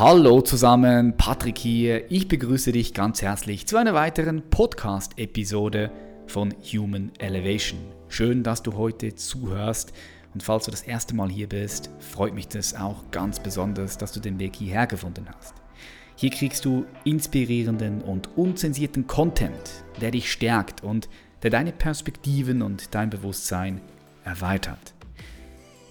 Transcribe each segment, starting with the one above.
Hallo zusammen, Patrick hier. Ich begrüße dich ganz herzlich zu einer weiteren Podcast-Episode von Human Elevation. Schön, dass du heute zuhörst. Und falls du das erste Mal hier bist, freut mich das auch ganz besonders, dass du den Weg hierher gefunden hast. Hier kriegst du inspirierenden und unzensierten Content, der dich stärkt und der deine Perspektiven und dein Bewusstsein erweitert.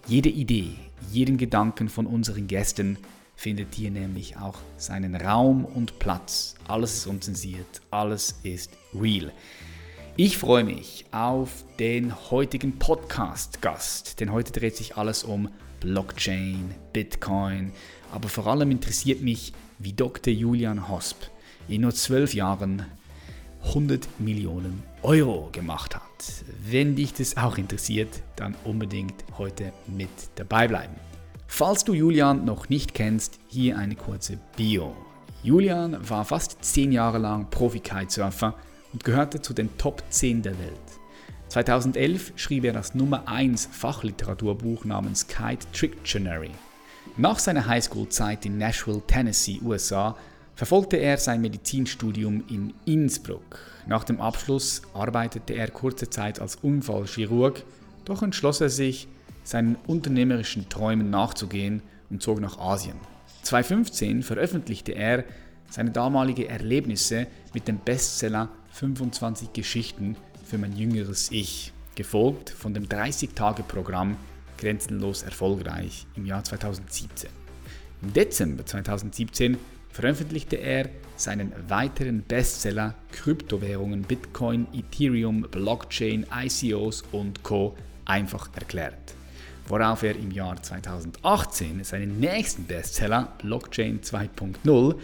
Jede Idee, jeden Gedanken von unseren Gästen findet hier nämlich auch seinen Raum und Platz. Alles ist unzensiert, alles ist real. Ich freue mich auf den heutigen Podcast-Gast, denn heute dreht sich alles um Blockchain, Bitcoin, aber vor allem interessiert mich, wie Dr. Julian Hosp in nur zwölf Jahren 100 Millionen Euro gemacht hat. Wenn dich das auch interessiert, dann unbedingt heute mit dabei bleiben. Falls du Julian noch nicht kennst, hier eine kurze Bio. Julian war fast 10 Jahre lang Profi-Kitesurfer und gehörte zu den Top 10 der Welt. 2011 schrieb er das Nummer 1 Fachliteraturbuch namens Kite Trictionary. Nach seiner Highschool-Zeit in Nashville, Tennessee, USA, verfolgte er sein Medizinstudium in Innsbruck. Nach dem Abschluss arbeitete er kurze Zeit als Unfallchirurg, doch entschloss er sich, seinen unternehmerischen Träumen nachzugehen und zog nach Asien. 2015 veröffentlichte er seine damalige Erlebnisse mit dem Bestseller 25 Geschichten für mein jüngeres Ich, gefolgt von dem 30-Tage-Programm Grenzenlos erfolgreich im Jahr 2017. Im Dezember 2017 veröffentlichte er seinen weiteren Bestseller Kryptowährungen Bitcoin, Ethereum, Blockchain, ICOs und Co. einfach erklärt worauf er im Jahr 2018 seinen nächsten Bestseller Blockchain 2.0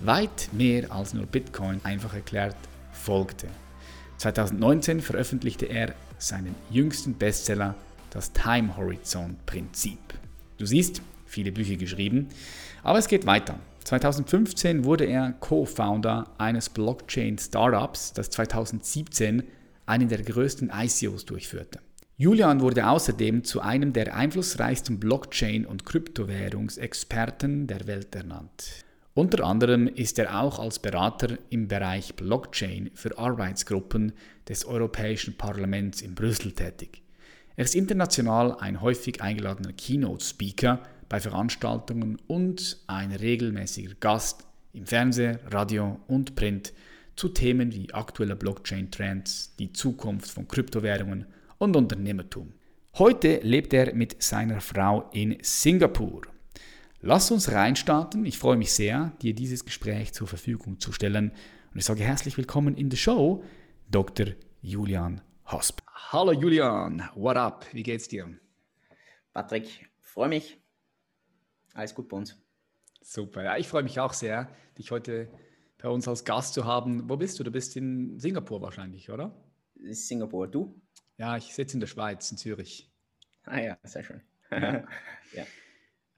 weit mehr als nur Bitcoin einfach erklärt folgte. 2019 veröffentlichte er seinen jüngsten Bestseller Das Time Horizon Prinzip. Du siehst, viele Bücher geschrieben, aber es geht weiter. 2015 wurde er Co-Founder eines Blockchain-Startups, das 2017 einen der größten ICOs durchführte. Julian wurde außerdem zu einem der einflussreichsten Blockchain- und Kryptowährungsexperten der Welt ernannt. Unter anderem ist er auch als Berater im Bereich Blockchain für Arbeitsgruppen des Europäischen Parlaments in Brüssel tätig. Er ist international ein häufig eingeladener Keynote-Speaker bei Veranstaltungen und ein regelmäßiger Gast im Fernsehen, Radio und Print zu Themen wie aktuelle Blockchain-Trends, die Zukunft von Kryptowährungen und Unternehmertum. Heute lebt er mit seiner Frau in Singapur. Lass uns reinstarten. Ich freue mich sehr, dir dieses Gespräch zur Verfügung zu stellen. Und ich sage herzlich willkommen in der Show, Dr. Julian Hosp. Hallo Julian, what up? Wie geht's dir? Patrick, freue mich. Alles gut bei uns. Super, ja, ich freue mich auch sehr, dich heute bei uns als Gast zu haben. Wo bist du? Du bist in Singapur wahrscheinlich, oder? Singapur, du? Ja, ich sitze in der Schweiz, in Zürich. Ah ja, sehr schön. Ja. ja.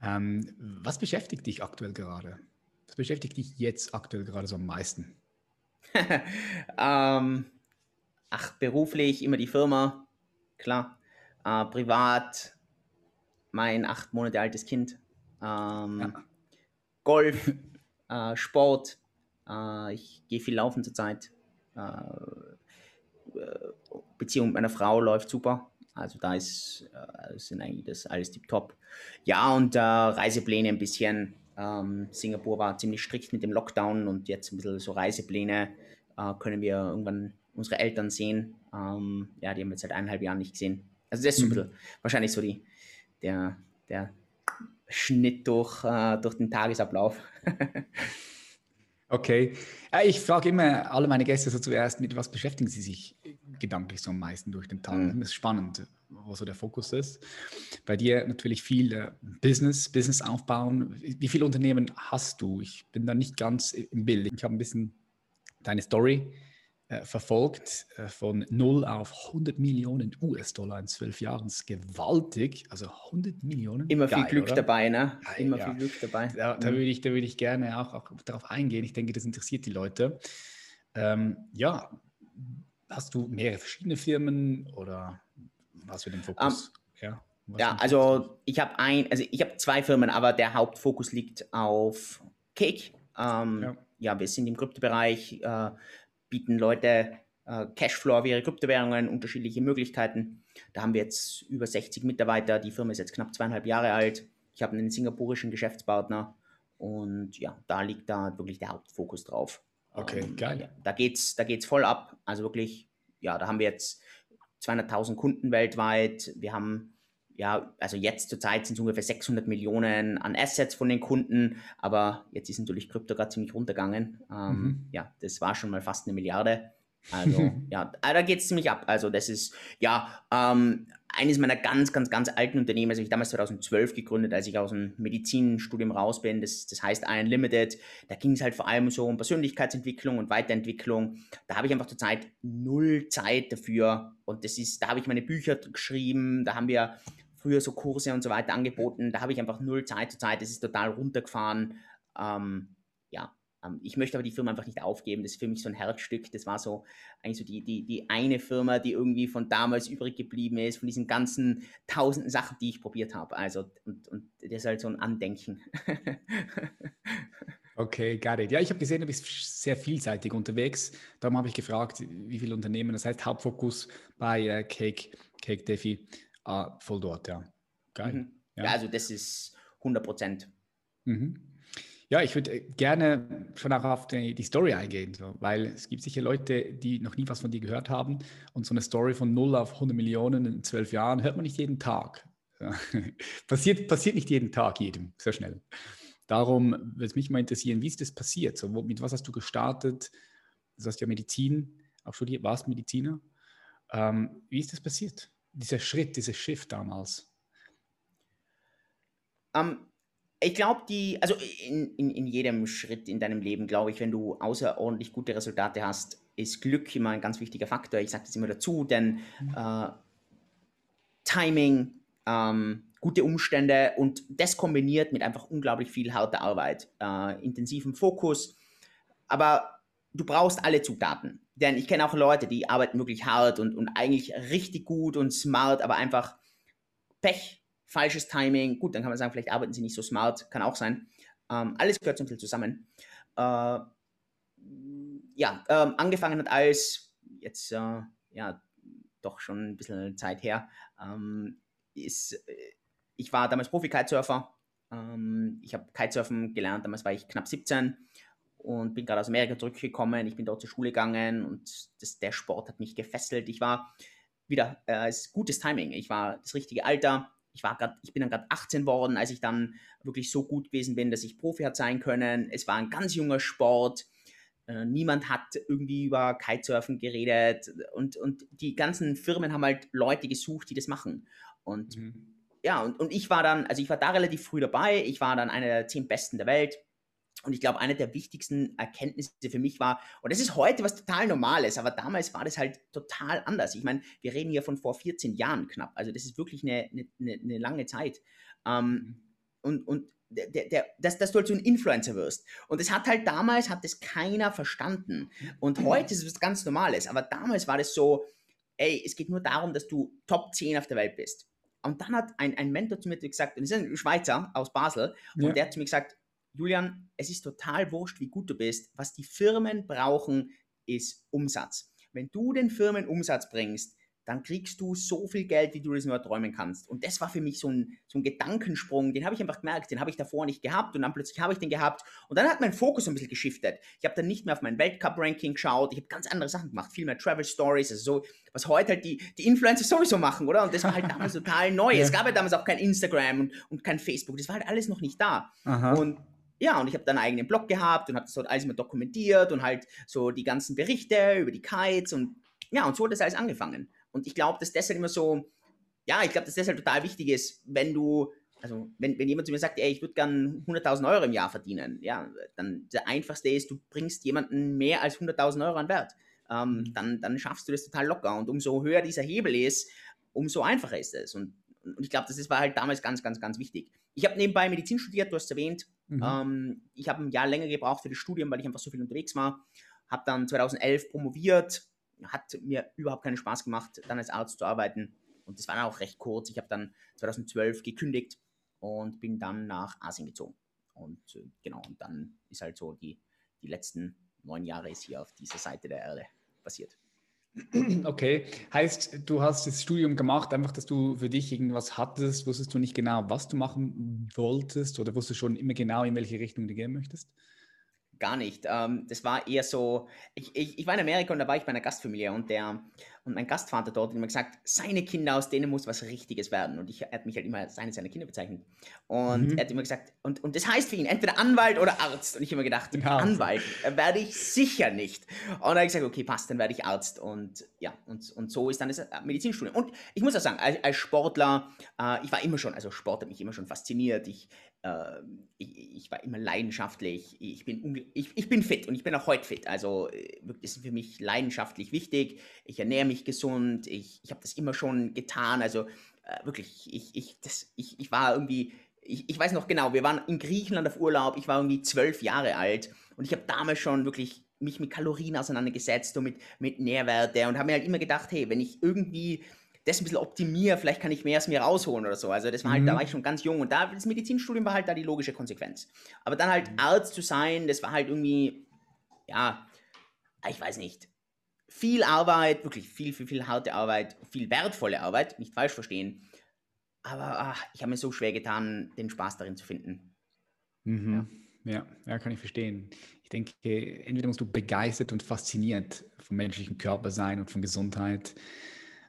Ähm, was beschäftigt dich aktuell gerade? Was beschäftigt dich jetzt aktuell gerade so am meisten? ähm, ach, beruflich immer die Firma, klar. Äh, privat mein acht Monate altes Kind. Ähm, ja. Golf, äh, Sport. Äh, ich gehe viel laufen zurzeit. Äh, Beziehung mit meiner Frau läuft super. Also da ist, äh, sind eigentlich das alles tiptop. Ja, und äh, Reisepläne ein bisschen. Ähm, Singapur war ziemlich strikt mit dem Lockdown und jetzt ein bisschen so Reisepläne äh, können wir irgendwann unsere Eltern sehen. Ähm, ja, die haben wir seit eineinhalb Jahren nicht gesehen. Also das ist so ein mhm. bisschen wahrscheinlich so die, der, der Schnitt durch, äh, durch den Tagesablauf. Okay. Ich frage immer alle meine Gäste so zuerst, mit was beschäftigen sie sich gedanklich so am meisten durch den Tag? Mhm. Das ist spannend, wo so der Fokus ist. Bei dir natürlich viel äh, Business, Business aufbauen. Wie viele Unternehmen hast du? Ich bin da nicht ganz im Bild. Ich habe ein bisschen deine Story äh, verfolgt, äh, von 0 auf 100 Millionen US-Dollar in zwölf Jahren. Das ist gewaltig. Also 100 Millionen. Immer Geil, viel Glück oder? dabei, ne? Immer ja. viel Glück dabei. Da, da, mhm. würde ich, da würde ich gerne auch, auch darauf eingehen. Ich denke, das interessiert die Leute. Ähm, ja, hast du mehrere verschiedene Firmen oder was für den Fokus? Um, ja. Ja, also ich habe ein, also ich habe zwei Firmen, aber der Hauptfokus liegt auf Cake. Ähm, ja. ja. wir sind im Kryptobereich, äh, bieten Leute äh, Cashflow auf ihre Kryptowährungen, unterschiedliche Möglichkeiten. Da haben wir jetzt über 60 Mitarbeiter. Die Firma ist jetzt knapp zweieinhalb Jahre alt. Ich habe einen singapurischen Geschäftspartner und ja, da liegt da wirklich der Hauptfokus drauf. Okay, ähm, geil. Ja, da geht's, da geht's voll ab. Also wirklich, ja, da haben wir jetzt 200.000 Kunden weltweit. Wir haben ja, also jetzt zurzeit sind es ungefähr 600 Millionen an Assets von den Kunden, aber jetzt ist natürlich Krypto gerade ziemlich runtergegangen. Ähm, mhm. Ja, das war schon mal fast eine Milliarde. Also ja, da geht es ziemlich ab. Also das ist ja ähm, eines meiner ganz, ganz, ganz alten Unternehmen. Also ich damals 2012 gegründet, als ich aus dem Medizinstudium raus bin. Das, das heißt Iron Limited. Da ging es halt vor allem so um Persönlichkeitsentwicklung und Weiterentwicklung. Da habe ich einfach zurzeit null Zeit dafür. Und das ist, da habe ich meine Bücher geschrieben. Da haben wir früher so Kurse und so weiter angeboten. Da habe ich einfach null Zeit zurzeit. Das ist total runtergefahren. Ähm, ja, ich möchte aber die Firma einfach nicht aufgeben. Das ist für mich so ein Herzstück. Das war so eigentlich so die, die, die eine Firma, die irgendwie von damals übrig geblieben ist, von diesen ganzen tausenden Sachen, die ich probiert habe. Also, und, und das ist halt so ein Andenken. Okay, got it. Ja, ich habe gesehen, du bist sehr vielseitig unterwegs. Darum habe ich gefragt, wie viele Unternehmen. Das heißt, Hauptfokus bei äh, Cake, Cake Defi, äh, voll dort, ja. Geil. Mhm. Ja. ja. also das ist 100 Prozent. Mhm. Ja, ich würde äh, gerne schon auch auf die, die Story eingehen, so, weil es gibt sicher Leute, die noch nie was von dir gehört haben und so eine Story von 0 auf 100 Millionen in zwölf Jahren hört man nicht jeden Tag. Passiert, passiert nicht jeden Tag jedem, so schnell. Darum würde es mich mal interessieren, wie ist das passiert? So, mit was hast du gestartet? Du hast ja Medizin auch studiert, warst Mediziner. Ähm, wie ist das passiert? Dieser Schritt, dieser Shift damals? Um, ähm, ich glaube, die, also in, in, in jedem Schritt in deinem Leben, glaube ich, wenn du außerordentlich gute Resultate hast, ist Glück immer ein ganz wichtiger Faktor. Ich sage das immer dazu, denn mhm. äh, Timing, ähm, gute Umstände und das kombiniert mit einfach unglaublich viel harter Arbeit, äh, intensivem Fokus. Aber du brauchst alle Zutaten. Denn ich kenne auch Leute, die arbeiten wirklich hart und, und eigentlich richtig gut und smart, aber einfach Pech falsches Timing, gut, dann kann man sagen, vielleicht arbeiten sie nicht so smart, kann auch sein. Ähm, alles gehört ein bisschen zusammen. Äh, ja, ähm, angefangen hat als, jetzt, äh, ja, doch schon ein bisschen Zeit her, ähm, ist, äh, ich war damals Profi-Kitesurfer. Ähm, ich habe Kitesurfen gelernt, damals war ich knapp 17 und bin gerade aus Amerika zurückgekommen. Ich bin dort zur Schule gegangen und das, der Sport hat mich gefesselt. Ich war wieder, äh, es ist gutes Timing. Ich war das richtige Alter ich war grad, ich bin dann gerade 18 worden, als ich dann wirklich so gut gewesen bin, dass ich Profi hat sein können. Es war ein ganz junger Sport. Äh, niemand hat irgendwie über Kitesurfen geredet und, und die ganzen Firmen haben halt Leute gesucht, die das machen. Und mhm. ja, und, und ich war dann, also ich war da relativ früh dabei. Ich war dann einer der zehn Besten der Welt. Und ich glaube, eine der wichtigsten Erkenntnisse für mich war, und das ist heute was total Normales, aber damals war das halt total anders. Ich meine, wir reden hier von vor 14 Jahren knapp. Also das ist wirklich eine, eine, eine lange Zeit. Ähm, mhm. und, und der, der, dass, dass du halt so ein Influencer wirst. Und das hat halt damals, hat das keiner verstanden. Und mhm. heute ist es was ganz Normales. Aber damals war das so, ey, es geht nur darum, dass du Top 10 auf der Welt bist. Und dann hat ein, ein Mentor zu mir gesagt, und das ist ein Schweizer aus Basel, und ja. der hat zu mir gesagt, Julian, es ist total wurscht, wie gut du bist. Was die Firmen brauchen, ist Umsatz. Wenn du den Firmen Umsatz bringst, dann kriegst du so viel Geld, wie du das nur träumen kannst. Und das war für mich so ein, so ein Gedankensprung, den habe ich einfach gemerkt, den habe ich davor nicht gehabt und dann plötzlich habe ich den gehabt. Und dann hat mein Fokus ein bisschen geschiftet. Ich habe dann nicht mehr auf mein Weltcup-Ranking geschaut, ich habe ganz andere Sachen gemacht, viel mehr Travel Stories, also so, was heute halt die, die Influencer sowieso machen, oder? Und das war halt damals total neu. Es gab ja damals auch kein Instagram und, und kein Facebook, das war halt alles noch nicht da. Aha. Und ja, und ich habe dann einen eigenen Blog gehabt und habe das dort alles immer dokumentiert und halt so die ganzen Berichte über die Kites und ja, und so hat das alles angefangen. Und ich glaube, dass das halt immer so, ja, ich glaube, dass das halt total wichtig ist, wenn du, also wenn, wenn jemand zu mir sagt, ey, ich würde gern 100.000 Euro im Jahr verdienen, ja, dann der einfachste ist, du bringst jemanden mehr als 100.000 Euro an Wert. Ähm, mhm. dann, dann schaffst du das total locker. Und umso höher dieser Hebel ist, umso einfacher ist es. Und, und ich glaube, das war halt damals ganz, ganz, ganz wichtig. Ich habe nebenbei Medizin studiert, du hast es erwähnt. Mhm. Ähm, ich habe ein Jahr länger gebraucht für das Studium, weil ich einfach so viel unterwegs war. Habe dann 2011 promoviert, hat mir überhaupt keinen Spaß gemacht, dann als Arzt zu arbeiten. und das war dann auch recht kurz. Ich habe dann 2012 gekündigt und bin dann nach Asien gezogen. Und äh, genau, und dann ist halt so die, die letzten neun Jahre ist hier auf dieser Seite der Erde passiert. Okay, heißt, du hast das Studium gemacht, einfach, dass du für dich irgendwas hattest, wusstest du nicht genau, was du machen wolltest oder wusstest du schon immer genau, in welche Richtung du gehen möchtest? Gar nicht. Ähm, das war eher so, ich, ich, ich war in Amerika und da war ich bei einer Gastfamilie und der und mein Gastvater dort hat immer gesagt, seine Kinder, aus denen muss was Richtiges werden. Und ich, er hat mich halt immer als seine seiner Kinder bezeichnet. Und mhm. er hat immer gesagt, und, und das heißt für ihn entweder Anwalt oder Arzt. Und ich habe immer gedacht, ja. Anwalt werde ich sicher nicht. Und er hat gesagt, okay, passt, dann werde ich Arzt. Und ja, und, und so ist dann das Medizinstudium. Und ich muss auch sagen, als, als Sportler, äh, ich war immer schon, also Sport hat mich immer schon fasziniert. Ich, äh, ich, ich, war immer leidenschaftlich. Ich bin, ich, ich bin fit und ich bin auch heute fit. Also äh, ist für mich leidenschaftlich wichtig. Ich ernähre mich gesund. Ich, ich habe das immer schon getan. Also äh, wirklich, ich, ich, das, ich, ich war irgendwie, ich, ich weiß noch genau, wir waren in Griechenland auf Urlaub. Ich war irgendwie zwölf Jahre alt und ich habe damals schon wirklich mich mit Kalorien auseinandergesetzt und mit, mit Nährwerte und habe mir halt immer gedacht, hey, wenn ich irgendwie das ein bisschen optimiere, vielleicht kann ich mehr aus mir rausholen oder so. Also das war halt, mhm. da war ich schon ganz jung und da, das Medizinstudium war halt da die logische Konsequenz. Aber dann halt mhm. Arzt zu sein, das war halt irgendwie, ja, ich weiß nicht, viel Arbeit, wirklich viel, viel, viel harte Arbeit, viel wertvolle Arbeit, nicht falsch verstehen. Aber ach, ich habe mir so schwer getan, den Spaß darin zu finden. Mhm. Ja. ja. Ja, kann ich verstehen. Ich denke, entweder musst du begeistert und fasziniert vom menschlichen Körper sein und von Gesundheit.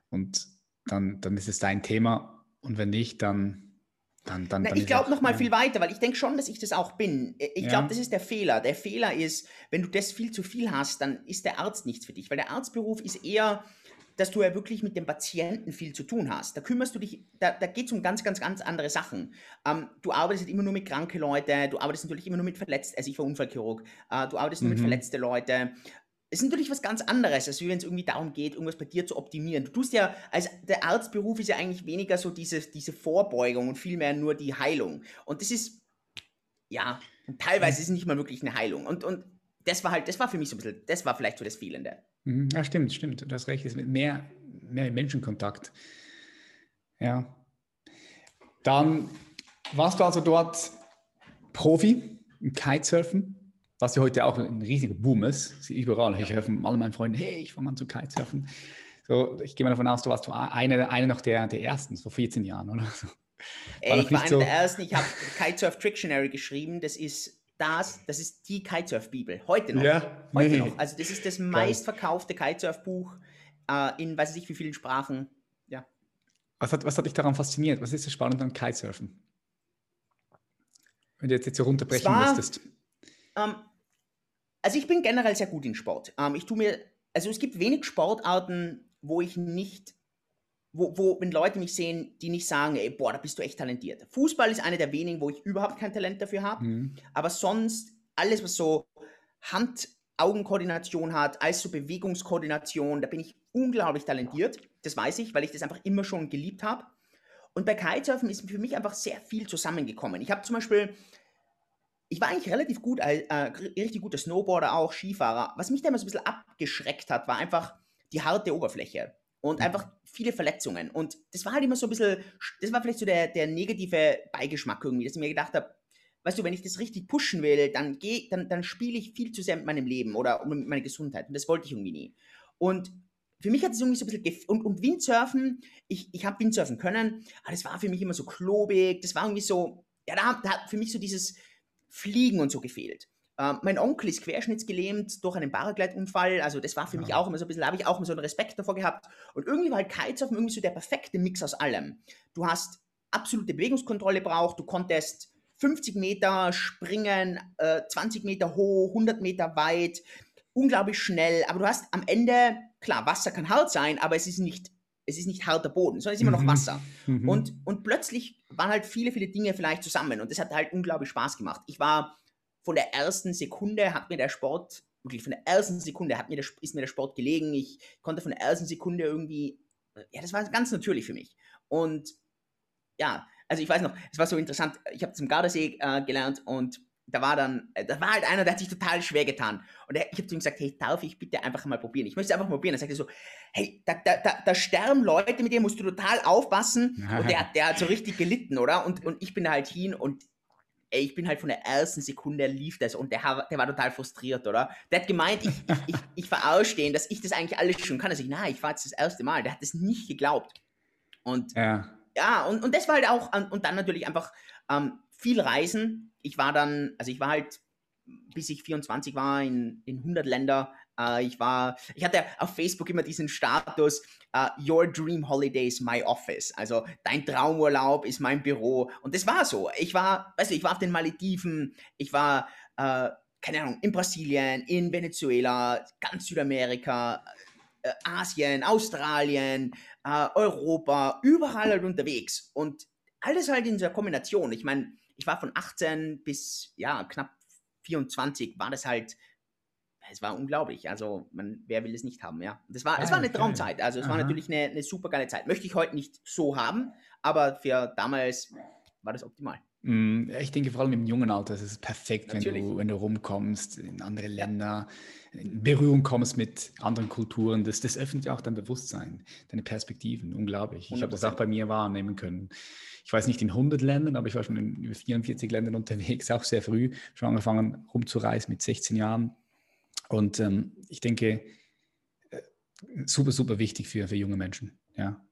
Und dann, dann ist es dein Thema. Und wenn nicht, dann. Dann, dann, Na, dann ich glaube noch mal viel weiter, weil ich denke schon, dass ich das auch bin. Ich ja. glaube, das ist der Fehler. Der Fehler ist, wenn du das viel zu viel hast, dann ist der Arzt nichts für dich, weil der Arztberuf ist eher, dass du ja wirklich mit dem Patienten viel zu tun hast. Da kümmerst du dich, da, da geht es um ganz, ganz, ganz andere Sachen. Ähm, du arbeitest immer nur mit kranken Leuten, du arbeitest natürlich immer nur mit Verletzten, also ich war Unfallchirurg, äh, du arbeitest nur mhm. mit verletzten Leuten ist natürlich was ganz anderes, als wenn es irgendwie darum geht, irgendwas bei dir zu optimieren. Du tust ja, als der Arztberuf ist ja eigentlich weniger so diese, diese Vorbeugung und vielmehr nur die Heilung. Und das ist, ja, teilweise ist es nicht mal wirklich eine Heilung. Und, und das war halt, das war für mich so ein bisschen, das war vielleicht so das Fehlende. Mhm. Ja, stimmt, stimmt. Du hast recht, ist mit mehr, mehr Menschenkontakt. Ja. Dann warst du also dort Profi im Kitesurfen was ja heute auch ein riesiger Boom ist. Überall. Ich höre von all meinen Freunden, hey, ich fange an zu Kitesurfen. So, ich gehe mal davon aus, du warst eine, eine noch der, der ersten, vor 14 Jahren, oder? So. Ey, ich war einer so der ersten. Ich habe Kitesurf Dictionary geschrieben. Das ist das, das ist die Kitesurf-Bibel. Heute noch. Ja, heute nee. noch. Also das ist das meistverkaufte Kitesurf-Buch äh, in weiß ich nicht wie vielen Sprachen. Ja. Was hat, was hat dich daran fasziniert? Was ist das Spannende an Kitesurfen? Wenn du jetzt, jetzt so runterbrechen war, müsstest. Ähm, also ich bin generell sehr gut in Sport. Ähm, ich tue mir, also es gibt wenig Sportarten, wo ich nicht, wo, wo, wenn Leute mich sehen, die nicht sagen, ey, boah, da bist du echt talentiert. Fußball ist eine der wenigen, wo ich überhaupt kein Talent dafür habe. Mhm. Aber sonst alles, was so Hand-Augen-Koordination hat, als so Bewegungskoordination, da bin ich unglaublich talentiert. Das weiß ich, weil ich das einfach immer schon geliebt habe. Und bei Kitesurfen ist für mich einfach sehr viel zusammengekommen. Ich habe zum Beispiel ich war eigentlich relativ gut, äh, richtig guter Snowboarder auch, Skifahrer. Was mich damals ein bisschen abgeschreckt hat, war einfach die harte Oberfläche und mhm. einfach viele Verletzungen. Und das war halt immer so ein bisschen, das war vielleicht so der, der negative Beigeschmack irgendwie, dass ich mir gedacht habe, weißt du, wenn ich das richtig pushen will, dann, geh, dann, dann spiele ich viel zu sehr mit meinem Leben oder mit meiner Gesundheit. Und das wollte ich irgendwie nie. Und für mich hat es irgendwie so ein bisschen, und, und Windsurfen, ich, ich habe Windsurfen können, aber das war für mich immer so klobig, das war irgendwie so, ja, da, da hat für mich so dieses, Fliegen und so gefehlt. Ähm, mein Onkel ist querschnittsgelähmt durch einen Paraglide-Unfall, also das war für ja. mich auch immer so ein bisschen, da habe ich auch immer so einen Respekt davor gehabt. Und irgendwie war halt Kitesurfen irgendwie so der perfekte Mix aus allem. Du hast absolute Bewegungskontrolle braucht, du konntest 50 Meter springen, äh, 20 Meter hoch, 100 Meter weit, unglaublich schnell, aber du hast am Ende, klar, Wasser kann hart sein, aber es ist nicht es ist nicht harter Boden, sondern es ist immer noch mhm. Wasser. Mhm. Und, und plötzlich waren halt viele, viele Dinge vielleicht zusammen und das hat halt unglaublich Spaß gemacht. Ich war von der ersten Sekunde, hat mir der Sport, wirklich von der ersten Sekunde hat mir der, ist mir der Sport gelegen. Ich konnte von der ersten Sekunde irgendwie, ja, das war ganz natürlich für mich. Und ja, also ich weiß noch, es war so interessant, ich habe zum Gardasee äh, gelernt und da war dann, äh, da war halt einer, der hat sich total schwer getan. Und ich habe zu ihm gesagt, hey, darf ich bitte einfach mal probieren? Ich möchte es einfach mal probieren. Er so, hey, da, da, da, da sterben Leute, mit denen musst du total aufpassen. Und der, der hat so richtig gelitten, oder? Und, und ich bin da halt hin und ey, ich bin halt von der ersten Sekunde lief das und der, der war total frustriert, oder? Der hat gemeint, ich, ich, ich verarsche den, dass ich das eigentlich alles schon kann. Also ich, nein, ich war jetzt das erste Mal. Der hat das nicht geglaubt. Und ja, ja und, und das war halt auch, und dann natürlich einfach ähm, viel Reisen. Ich war dann, also ich war halt, bis ich 24 war, in, in 100 Länder. Äh, ich war, ich hatte auf Facebook immer diesen Status, uh, Your Dream Holiday is my office. Also dein Traumurlaub ist mein Büro. Und das war so. Ich war, weißt du, ich war auf den Malediven, ich war, äh, keine Ahnung, in Brasilien, in Venezuela, ganz Südamerika, äh, Asien, Australien, äh, Europa, überall halt unterwegs. Und alles halt in dieser Kombination. Ich meine, ich war von 18 bis ja knapp 24, war das halt, es war unglaublich. Also, man, wer will es nicht haben, ja. Das war, es war eine Traumzeit. Also, es Aha. war natürlich eine, eine super geile Zeit. Möchte ich heute nicht so haben, aber für damals war das optimal. Mm, ich denke vor allem im jungen Alter ist es perfekt, wenn du, wenn du rumkommst in andere Länder, in Berührung kommst mit anderen Kulturen. Das, das öffnet ja auch dein Bewusstsein, deine Perspektiven. Unglaublich. Ich habe das auch bei mir wahrnehmen können. Ich weiß nicht in 100 Ländern, aber ich war schon in über 44 Ländern unterwegs, auch sehr früh, schon angefangen rumzureisen mit 16 Jahren. Und ähm, ich denke, äh, super, super wichtig für, für junge Menschen. Ja.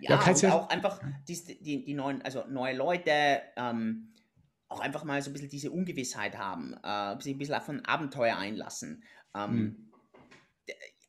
Ja, ja und auch einfach die, die, die, neuen, also neue Leute, ähm, auch einfach mal so ein bisschen diese Ungewissheit haben, äh, sich ein bisschen auf ein Abenteuer einlassen. Ähm, mhm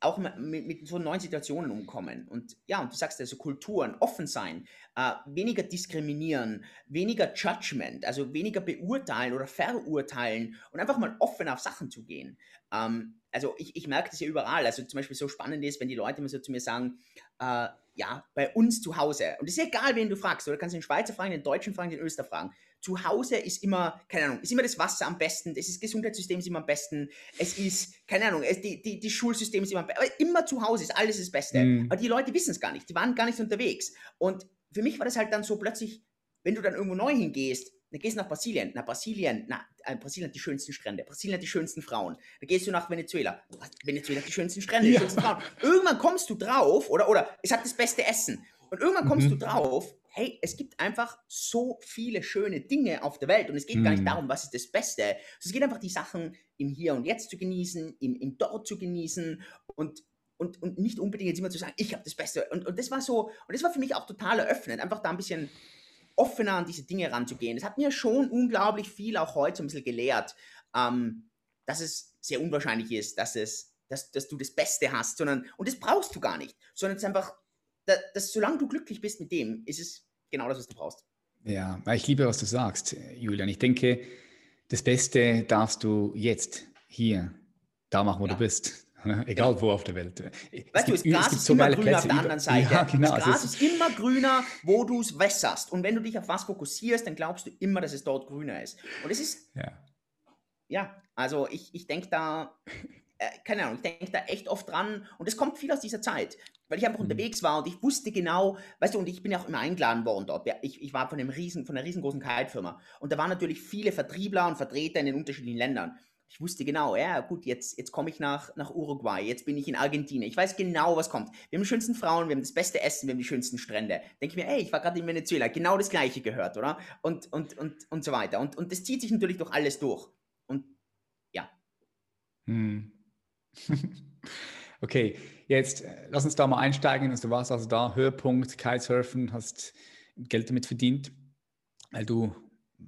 auch mit, mit, so neuen Situationen umkommen. Und ja, und du sagst also Kulturen, offen sein, äh, weniger diskriminieren, weniger Judgment, also weniger beurteilen oder verurteilen und einfach mal offen auf Sachen zu gehen. Ähm, also ich, ich merke das ja überall. Also zum Beispiel so spannend ist, wenn die Leute immer so zu mir sagen, äh, ja, bei uns zu Hause. Und es ist egal, wen du fragst. Oder du kannst den Schweizer fragen, den Deutschen fragen, den Öster fragen zu Hause ist immer, keine Ahnung, ist immer das Wasser am besten, das ist Gesundheitssystem ist immer am besten, es ist, keine Ahnung, es, die, die, die Schulsystem ist immer am besten, aber immer zu Hause ist alles das Beste. Mhm. Aber die Leute wissen es gar nicht, die waren gar nicht unterwegs. Und für mich war das halt dann so plötzlich, wenn du dann irgendwo neu hingehst, dann gehst du nach Brasilien, nach Brasilien, na, äh, Brasilien hat die schönsten Strände, Brasilien hat die schönsten Frauen. Dann gehst du nach Venezuela, Venezuela hat die schönsten Strände, die ja. schönsten Frauen. Irgendwann kommst du drauf, oder, oder es hat das beste Essen. Und irgendwann kommst mhm. du drauf, hey, es gibt einfach so viele schöne Dinge auf der Welt und es geht mhm. gar nicht mhm. darum, was ist das Beste. Es geht einfach die Sachen im Hier und Jetzt zu genießen, im, im Dort zu genießen und und, und nicht unbedingt jetzt immer zu sagen, ich habe das Beste. Und, und das war so, und das war für mich auch total eröffnend, einfach da ein bisschen offener an diese Dinge ranzugehen. Das hat mir schon unglaublich viel auch heute so ein bisschen gelehrt, ähm, dass es sehr unwahrscheinlich ist, dass es, dass, dass du das Beste hast, sondern, und das brauchst du gar nicht, sondern es ist einfach dass, dass solange du glücklich bist mit dem, ist es genau das, was du brauchst. Ja, ich liebe, was du sagst, Julian. Ich denke, das Beste darfst du jetzt, hier, da machen, wo ja. du bist. Egal ja. wo auf der Welt. Weißt du, das Gras ist so immer grüner Plätze auf der anderen Seite. Ja, genau, das Gras ist, ist immer grüner, wo du es wässerst. Und wenn du dich auf was fokussierst, dann glaubst du immer, dass es dort grüner ist. Und es ist. Ja. Ja, also ich, ich denke da, äh, keine Ahnung, ich denke da echt oft dran. Und es kommt viel aus dieser Zeit weil ich einfach mhm. unterwegs war und ich wusste genau, weißt du, und ich bin ja auch immer eingeladen worden dort. Ich, ich war von, einem riesen, von einer riesengroßen Kite-Firma und da waren natürlich viele Vertriebler und Vertreter in den unterschiedlichen Ländern. Ich wusste genau, ja gut, jetzt, jetzt komme ich nach, nach Uruguay, jetzt bin ich in Argentinien. Ich weiß genau, was kommt. Wir haben die schönsten Frauen, wir haben das beste Essen, wir haben die schönsten Strände. Denke ich mir, ey, ich war gerade in Venezuela, genau das gleiche gehört, oder? Und, und, und, und so weiter. Und, und das zieht sich natürlich durch alles durch. Und ja. Hm. Okay, jetzt äh, lass uns da mal einsteigen. Also, du warst also da, Höhepunkt, Kitesurfen, hast Geld damit verdient, weil du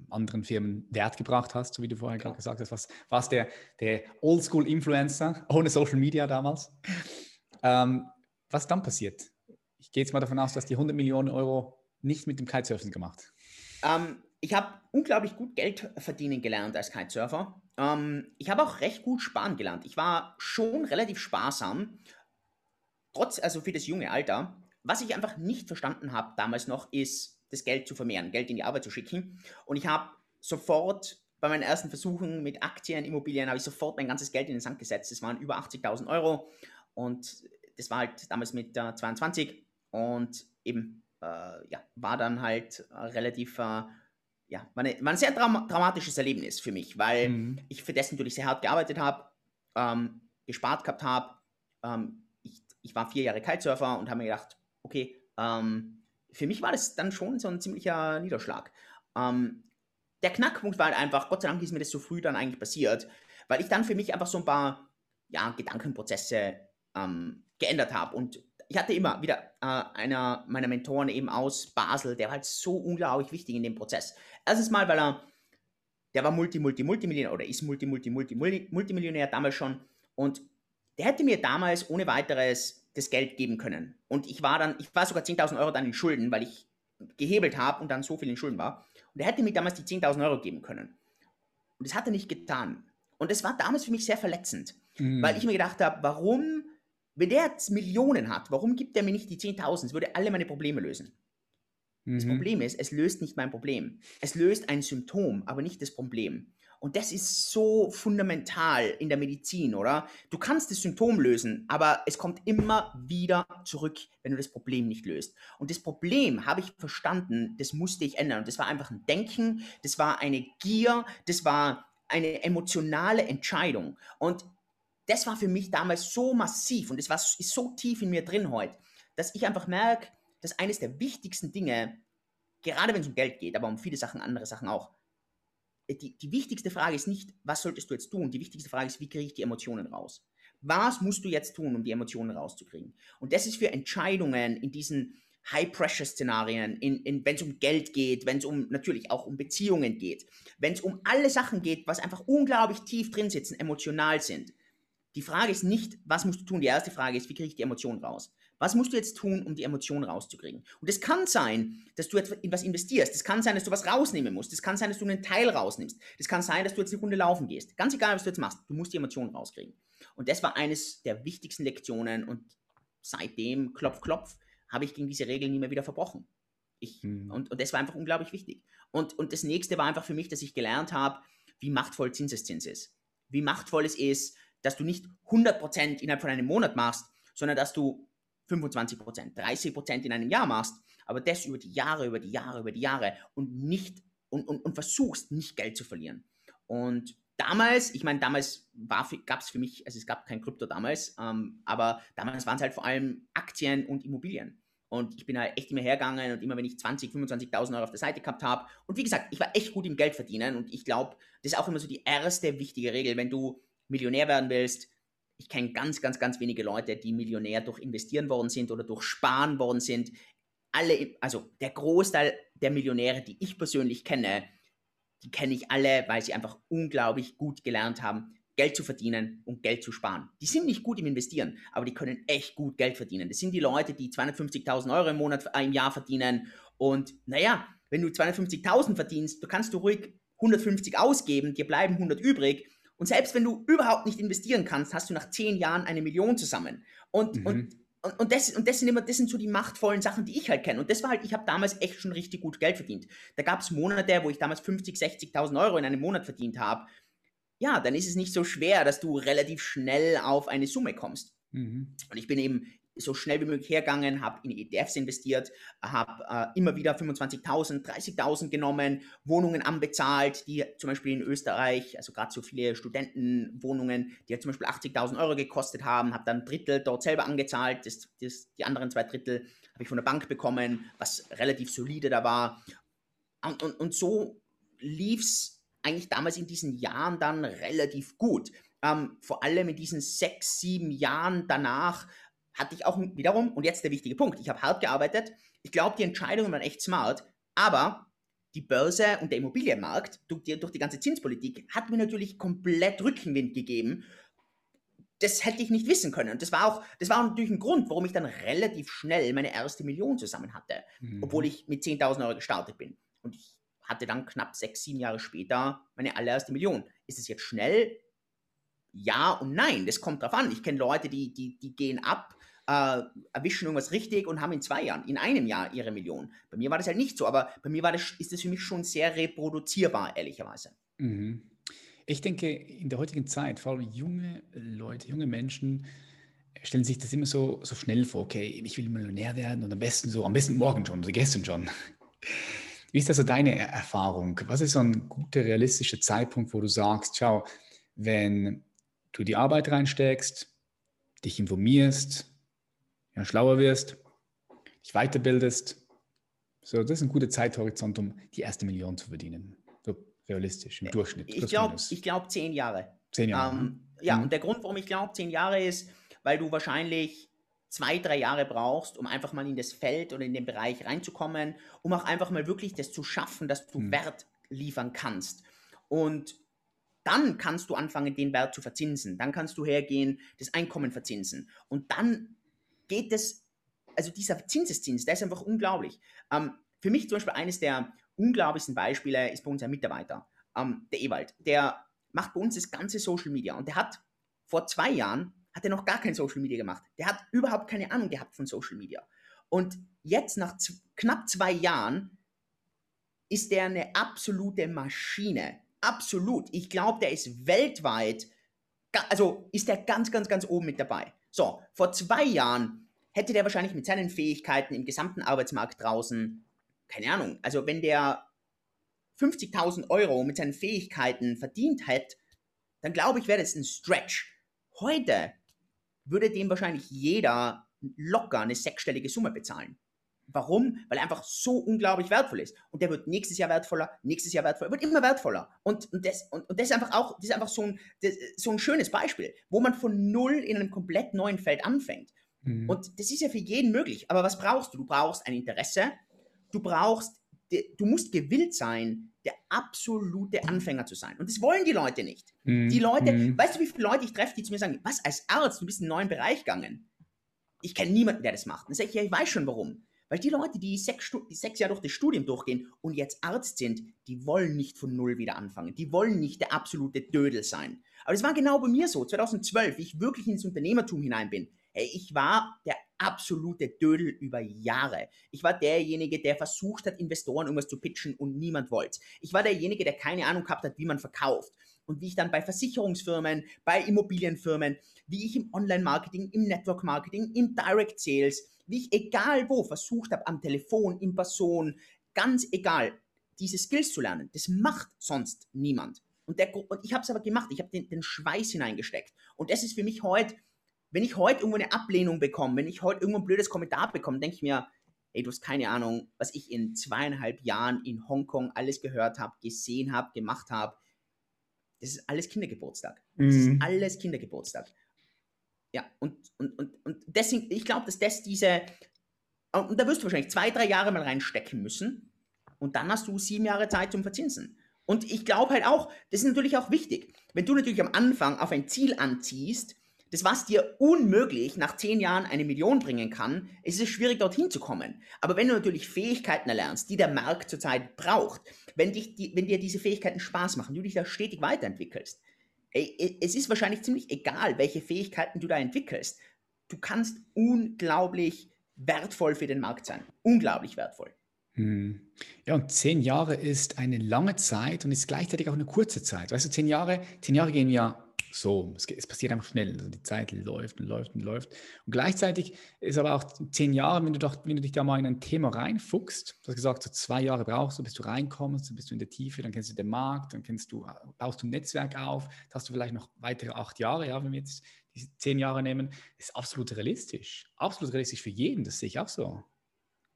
anderen Firmen Wert gebracht hast, so wie du vorher gerade gesagt hast. Was warst der, der Oldschool-Influencer ohne Social Media damals? Ähm, was dann passiert? Ich gehe jetzt mal davon aus, dass die 100 Millionen Euro nicht mit dem Kitesurfen gemacht. Ähm, ich habe unglaublich gut Geld verdienen gelernt als Kitesurfer. Ähm, ich habe auch recht gut sparen gelernt. Ich war schon relativ sparsam, trotz, also für das junge Alter. Was ich einfach nicht verstanden habe damals noch, ist, das Geld zu vermehren, Geld in die Arbeit zu schicken. Und ich habe sofort bei meinen ersten Versuchen mit Aktien, Immobilien, habe ich sofort mein ganzes Geld in den Sand gesetzt. Das waren über 80.000 Euro und das war halt damals mit äh, 22 und eben, äh, ja, war dann halt äh, relativ äh, ja, war, eine, war ein sehr dram dramatisches Erlebnis für mich, weil mhm. ich für das natürlich sehr hart gearbeitet habe, ähm, gespart gehabt habe. Ähm, ich, war vier Jahre Kitesurfer und habe mir gedacht, okay, ähm, für mich war das dann schon so ein ziemlicher Niederschlag. Ähm, der Knackpunkt war halt einfach, Gott sei Dank ist mir das so früh dann eigentlich passiert, weil ich dann für mich einfach so ein paar ja, Gedankenprozesse ähm, geändert habe. Und ich hatte immer wieder äh, einer meiner Mentoren eben aus Basel, der war halt so unglaublich wichtig in dem Prozess. Erstens mal, weil er, der war Multi, Multi, Multimillionär oder ist Multi, Multi, Multi, Multi Multimillionär damals schon. Und der hätte mir damals ohne weiteres das Geld geben können. Und ich war dann, ich war sogar 10.000 Euro dann in Schulden, weil ich gehebelt habe und dann so viel in Schulden war. Und er hätte mir damals die 10.000 Euro geben können. Und das hat er nicht getan. Und das war damals für mich sehr verletzend, mhm. weil ich mir gedacht habe, warum, wenn der jetzt Millionen hat, warum gibt er mir nicht die 10.000? Es würde alle meine Probleme lösen. Mhm. Das Problem ist, es löst nicht mein Problem. Es löst ein Symptom, aber nicht das Problem. Und das ist so fundamental in der Medizin, oder? Du kannst das Symptom lösen, aber es kommt immer wieder zurück, wenn du das Problem nicht löst. Und das Problem habe ich verstanden, das musste ich ändern. Und das war einfach ein Denken, das war eine Gier, das war eine emotionale Entscheidung. Und das war für mich damals so massiv und es war ist so tief in mir drin heute, dass ich einfach merke, dass eines der wichtigsten Dinge, gerade wenn es um Geld geht, aber um viele Sachen, andere Sachen auch, die, die wichtigste Frage ist nicht, was solltest du jetzt tun? Die wichtigste Frage ist, wie kriege ich die Emotionen raus? Was musst du jetzt tun, um die Emotionen rauszukriegen? Und das ist für Entscheidungen in diesen High-Pressure-Szenarien, in, in, wenn es um Geld geht, wenn es um natürlich auch um Beziehungen geht, wenn es um alle Sachen geht, was einfach unglaublich tief drin sitzen, emotional sind. Die Frage ist nicht, was musst du tun? Die erste Frage ist, wie kriege ich die Emotionen raus? Was musst du jetzt tun, um die Emotionen rauszukriegen? Und es kann sein, dass du etwas investierst. Es kann sein, dass du was rausnehmen musst. Es kann sein, dass du einen Teil rausnimmst. Es kann sein, dass du jetzt eine Runde laufen gehst. Ganz egal, was du jetzt machst. Du musst die Emotionen rauskriegen. Und das war eines der wichtigsten Lektionen. Und seitdem, klopf, klopf, habe ich gegen diese Regeln nie mehr wieder verbrochen. Ich, mhm. und, und das war einfach unglaublich wichtig. Und, und das nächste war einfach für mich, dass ich gelernt habe, wie machtvoll Zinseszins ist. Wie machtvoll es ist, dass du nicht 100% innerhalb von einem Monat machst, sondern dass du 25 Prozent, 30 Prozent in einem Jahr machst, aber das über die Jahre, über die Jahre, über die Jahre und nicht und, und, und versuchst nicht Geld zu verlieren. Und damals, ich meine, damals gab es für mich, also es gab kein Krypto damals, ähm, aber damals waren es halt vor allem Aktien und Immobilien. Und ich bin halt echt immer hergegangen und immer, wenn ich 20, 25.000 Euro auf der Seite gehabt habe. Und wie gesagt, ich war echt gut im Geld verdienen. Und ich glaube, das ist auch immer so die erste wichtige Regel. Wenn du Millionär werden willst, ich kenne ganz, ganz, ganz wenige Leute, die Millionär durch investieren worden sind oder durch sparen worden sind. Alle, also der Großteil der Millionäre, die ich persönlich kenne, die kenne ich alle, weil sie einfach unglaublich gut gelernt haben, Geld zu verdienen und Geld zu sparen. Die sind nicht gut im Investieren, aber die können echt gut Geld verdienen. Das sind die Leute, die 250.000 Euro im Monat, im Jahr verdienen. Und naja, wenn du 250.000 verdienst, du kannst du ruhig 150 ausgeben, dir bleiben 100 übrig und selbst wenn du überhaupt nicht investieren kannst, hast du nach zehn Jahren eine Million zusammen. Und, mhm. und, und, und, das, und das, sind immer, das sind so die machtvollen Sachen, die ich halt kenne. Und das war halt, ich habe damals echt schon richtig gut Geld verdient. Da gab es Monate, wo ich damals 50, 60.000 Euro in einem Monat verdient habe. Ja, dann ist es nicht so schwer, dass du relativ schnell auf eine Summe kommst. Mhm. Und ich bin eben so schnell wie möglich hergegangen, habe in ETFs investiert, habe äh, immer wieder 25.000, 30.000 genommen, Wohnungen anbezahlt, die zum Beispiel in Österreich, also gerade so viele Studentenwohnungen, die ja zum Beispiel 80.000 Euro gekostet haben, habe dann ein Drittel dort selber angezahlt, das, das, die anderen zwei Drittel habe ich von der Bank bekommen, was relativ solide da war. Und, und, und so lief es eigentlich damals in diesen Jahren dann relativ gut. Ähm, vor allem in diesen sechs, sieben Jahren danach hatte ich auch wiederum, und jetzt der wichtige Punkt, ich habe hart gearbeitet, ich glaube, die Entscheidungen waren echt smart, aber die Börse und der Immobilienmarkt durch die, durch die ganze Zinspolitik hat mir natürlich komplett Rückenwind gegeben. Das hätte ich nicht wissen können. Und das war auch, das war natürlich ein Grund, warum ich dann relativ schnell meine erste Million zusammen hatte, mhm. obwohl ich mit 10.000 Euro gestartet bin. Und ich hatte dann knapp sechs, sieben Jahre später meine allererste Million. Ist es jetzt schnell? Ja und nein. Das kommt drauf an. Ich kenne Leute, die, die, die gehen ab äh, erwischen irgendwas richtig und haben in zwei Jahren, in einem Jahr ihre Million. Bei mir war das halt nicht so, aber bei mir war das, ist das für mich schon sehr reproduzierbar, ehrlicherweise. Mhm. Ich denke, in der heutigen Zeit, vor allem junge Leute, junge Menschen, stellen sich das immer so, so schnell vor, okay, ich will Millionär werden und am besten so, am besten morgen schon, oder gestern schon. Wie ist also deine Erfahrung? Was ist so ein guter, realistischer Zeitpunkt, wo du sagst, schau, wenn du die Arbeit reinsteckst, dich informierst, ja, schlauer wirst, dich weiterbildest, so, das ist ein guter Zeithorizont, um die erste Million zu verdienen. So realistisch, im Durchschnitt. Ich glaube glaub zehn Jahre. Zehn Jahre. Ähm, ja, mhm. und der Grund, warum ich glaube, zehn Jahre ist, weil du wahrscheinlich zwei, drei Jahre brauchst, um einfach mal in das Feld oder in den Bereich reinzukommen, um auch einfach mal wirklich das zu schaffen, dass du mhm. Wert liefern kannst. Und dann kannst du anfangen, den Wert zu verzinsen. Dann kannst du hergehen, das Einkommen verzinsen. Und dann geht es, also dieser Zinseszins, der ist einfach unglaublich. Ähm, für mich zum Beispiel eines der unglaublichsten Beispiele ist bei uns ein Mitarbeiter, ähm, der Ewald. Der macht bei uns das ganze Social Media und der hat vor zwei Jahren hat er noch gar kein Social Media gemacht. Der hat überhaupt keine Ahnung gehabt von Social Media. Und jetzt nach knapp zwei Jahren ist der eine absolute Maschine. Absolut. Ich glaube, der ist weltweit, also ist der ganz, ganz, ganz oben mit dabei. So, vor zwei Jahren hätte der wahrscheinlich mit seinen Fähigkeiten im gesamten Arbeitsmarkt draußen, keine Ahnung, also wenn der 50.000 Euro mit seinen Fähigkeiten verdient hätte, dann glaube ich, wäre das ein Stretch. Heute würde dem wahrscheinlich jeder locker eine sechsstellige Summe bezahlen. Warum? Weil er einfach so unglaublich wertvoll ist. Und der wird nächstes Jahr wertvoller, nächstes Jahr wertvoller, wird immer wertvoller. Und, und, das, und, und das ist einfach auch, das ist einfach so ein, das, so ein schönes Beispiel, wo man von null in einem komplett neuen Feld anfängt. Mhm. Und das ist ja für jeden möglich. Aber was brauchst du? Du brauchst ein Interesse, du brauchst, du musst gewillt sein, der absolute Anfänger zu sein. Und das wollen die Leute nicht. Mhm. Die Leute, mhm. weißt du, wie viele Leute ich treffe, die zu mir sagen, was, als Arzt, du bist in einen neuen Bereich gegangen. Ich kenne niemanden, der das macht. Dann sage ich, ja, ich weiß schon warum. Weil die Leute, die sechs, die sechs Jahre durch das Studium durchgehen und jetzt Arzt sind, die wollen nicht von Null wieder anfangen. Die wollen nicht der absolute Dödel sein. Aber das war genau bei mir so, 2012, wie ich wirklich ins Unternehmertum hinein bin. Hey, ich war der absolute Dödel über Jahre. Ich war derjenige, der versucht hat, Investoren irgendwas zu pitchen und niemand wollte. Ich war derjenige, der keine Ahnung gehabt hat, wie man verkauft. Und wie ich dann bei Versicherungsfirmen, bei Immobilienfirmen, wie ich im Online-Marketing, im Network-Marketing, im Direct Sales, wie ich egal wo versucht habe, am Telefon, in Person, ganz egal, diese Skills zu lernen. Das macht sonst niemand. Und, der, und ich habe es aber gemacht. Ich habe den, den Schweiß hineingesteckt. Und das ist für mich heute wenn ich heute irgendwo eine Ablehnung bekomme, wenn ich heute irgendwo ein blödes Kommentar bekomme, denke ich mir, ey, du hast keine Ahnung, was ich in zweieinhalb Jahren in Hongkong alles gehört habe, gesehen habe, gemacht habe. Das ist alles Kindergeburtstag. Das ist mhm. alles Kindergeburtstag. Ja, und, und, und, und deswegen, ich glaube, dass das diese, und da wirst du wahrscheinlich zwei, drei Jahre mal reinstecken müssen und dann hast du sieben Jahre Zeit zum Verzinsen. Und ich glaube halt auch, das ist natürlich auch wichtig, wenn du natürlich am Anfang auf ein Ziel anziehst, das, was dir unmöglich nach zehn Jahren eine Million bringen kann, ist es schwierig, dorthin zu kommen. Aber wenn du natürlich Fähigkeiten erlernst, die der Markt zurzeit braucht, wenn, dich die, wenn dir diese Fähigkeiten Spaß machen, du dich da stetig weiterentwickelst, ey, es ist wahrscheinlich ziemlich egal, welche Fähigkeiten du da entwickelst. Du kannst unglaublich wertvoll für den Markt sein. Unglaublich wertvoll. Hm. Ja, und zehn Jahre ist eine lange Zeit und ist gleichzeitig auch eine kurze Zeit. Weißt du, zehn Jahre, zehn Jahre gehen ja so. Es, es, passiert einfach schnell. Also die Zeit läuft und läuft und läuft. Und gleichzeitig ist aber auch zehn Jahre, wenn du, doch, wenn du dich da mal in ein Thema reinfuchst, du hast gesagt, so zwei Jahre brauchst du, bis du reinkommst, dann bist du in der Tiefe, dann kennst du den Markt, dann kennst du, baust du ein Netzwerk auf, dann hast du vielleicht noch weitere acht Jahre, ja, wenn wir jetzt diese zehn Jahre nehmen, ist absolut realistisch. Absolut realistisch für jeden, das sehe ich auch so.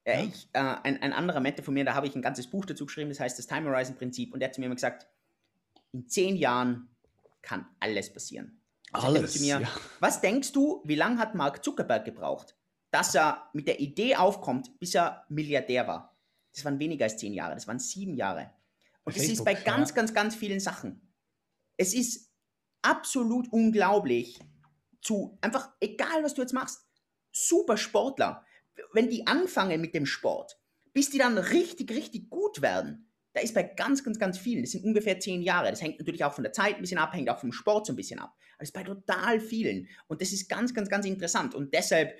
Ja, ich, äh, ein, ein anderer Mette von mir, da habe ich ein ganzes Buch dazu geschrieben, das heißt das Time Horizon Prinzip, und der hat zu mir immer gesagt, in zehn Jahren kann alles passieren. Also alles. Mir, ja. Was denkst du, wie lange hat Mark Zuckerberg gebraucht, dass er mit der Idee aufkommt, bis er Milliardär war? Das waren weniger als zehn Jahre, das waren sieben Jahre. Und das ist bei ganz, ganz, ganz vielen Sachen. Es ist absolut unglaublich zu, einfach, egal was du jetzt machst, super Sportler, wenn die anfangen mit dem Sport, bis die dann richtig, richtig gut werden, da ist bei ganz, ganz, ganz vielen, das sind ungefähr zehn Jahre, das hängt natürlich auch von der Zeit ein bisschen ab, hängt auch vom Sport so ein bisschen ab, aber das ist bei total vielen und das ist ganz, ganz, ganz interessant und deshalb,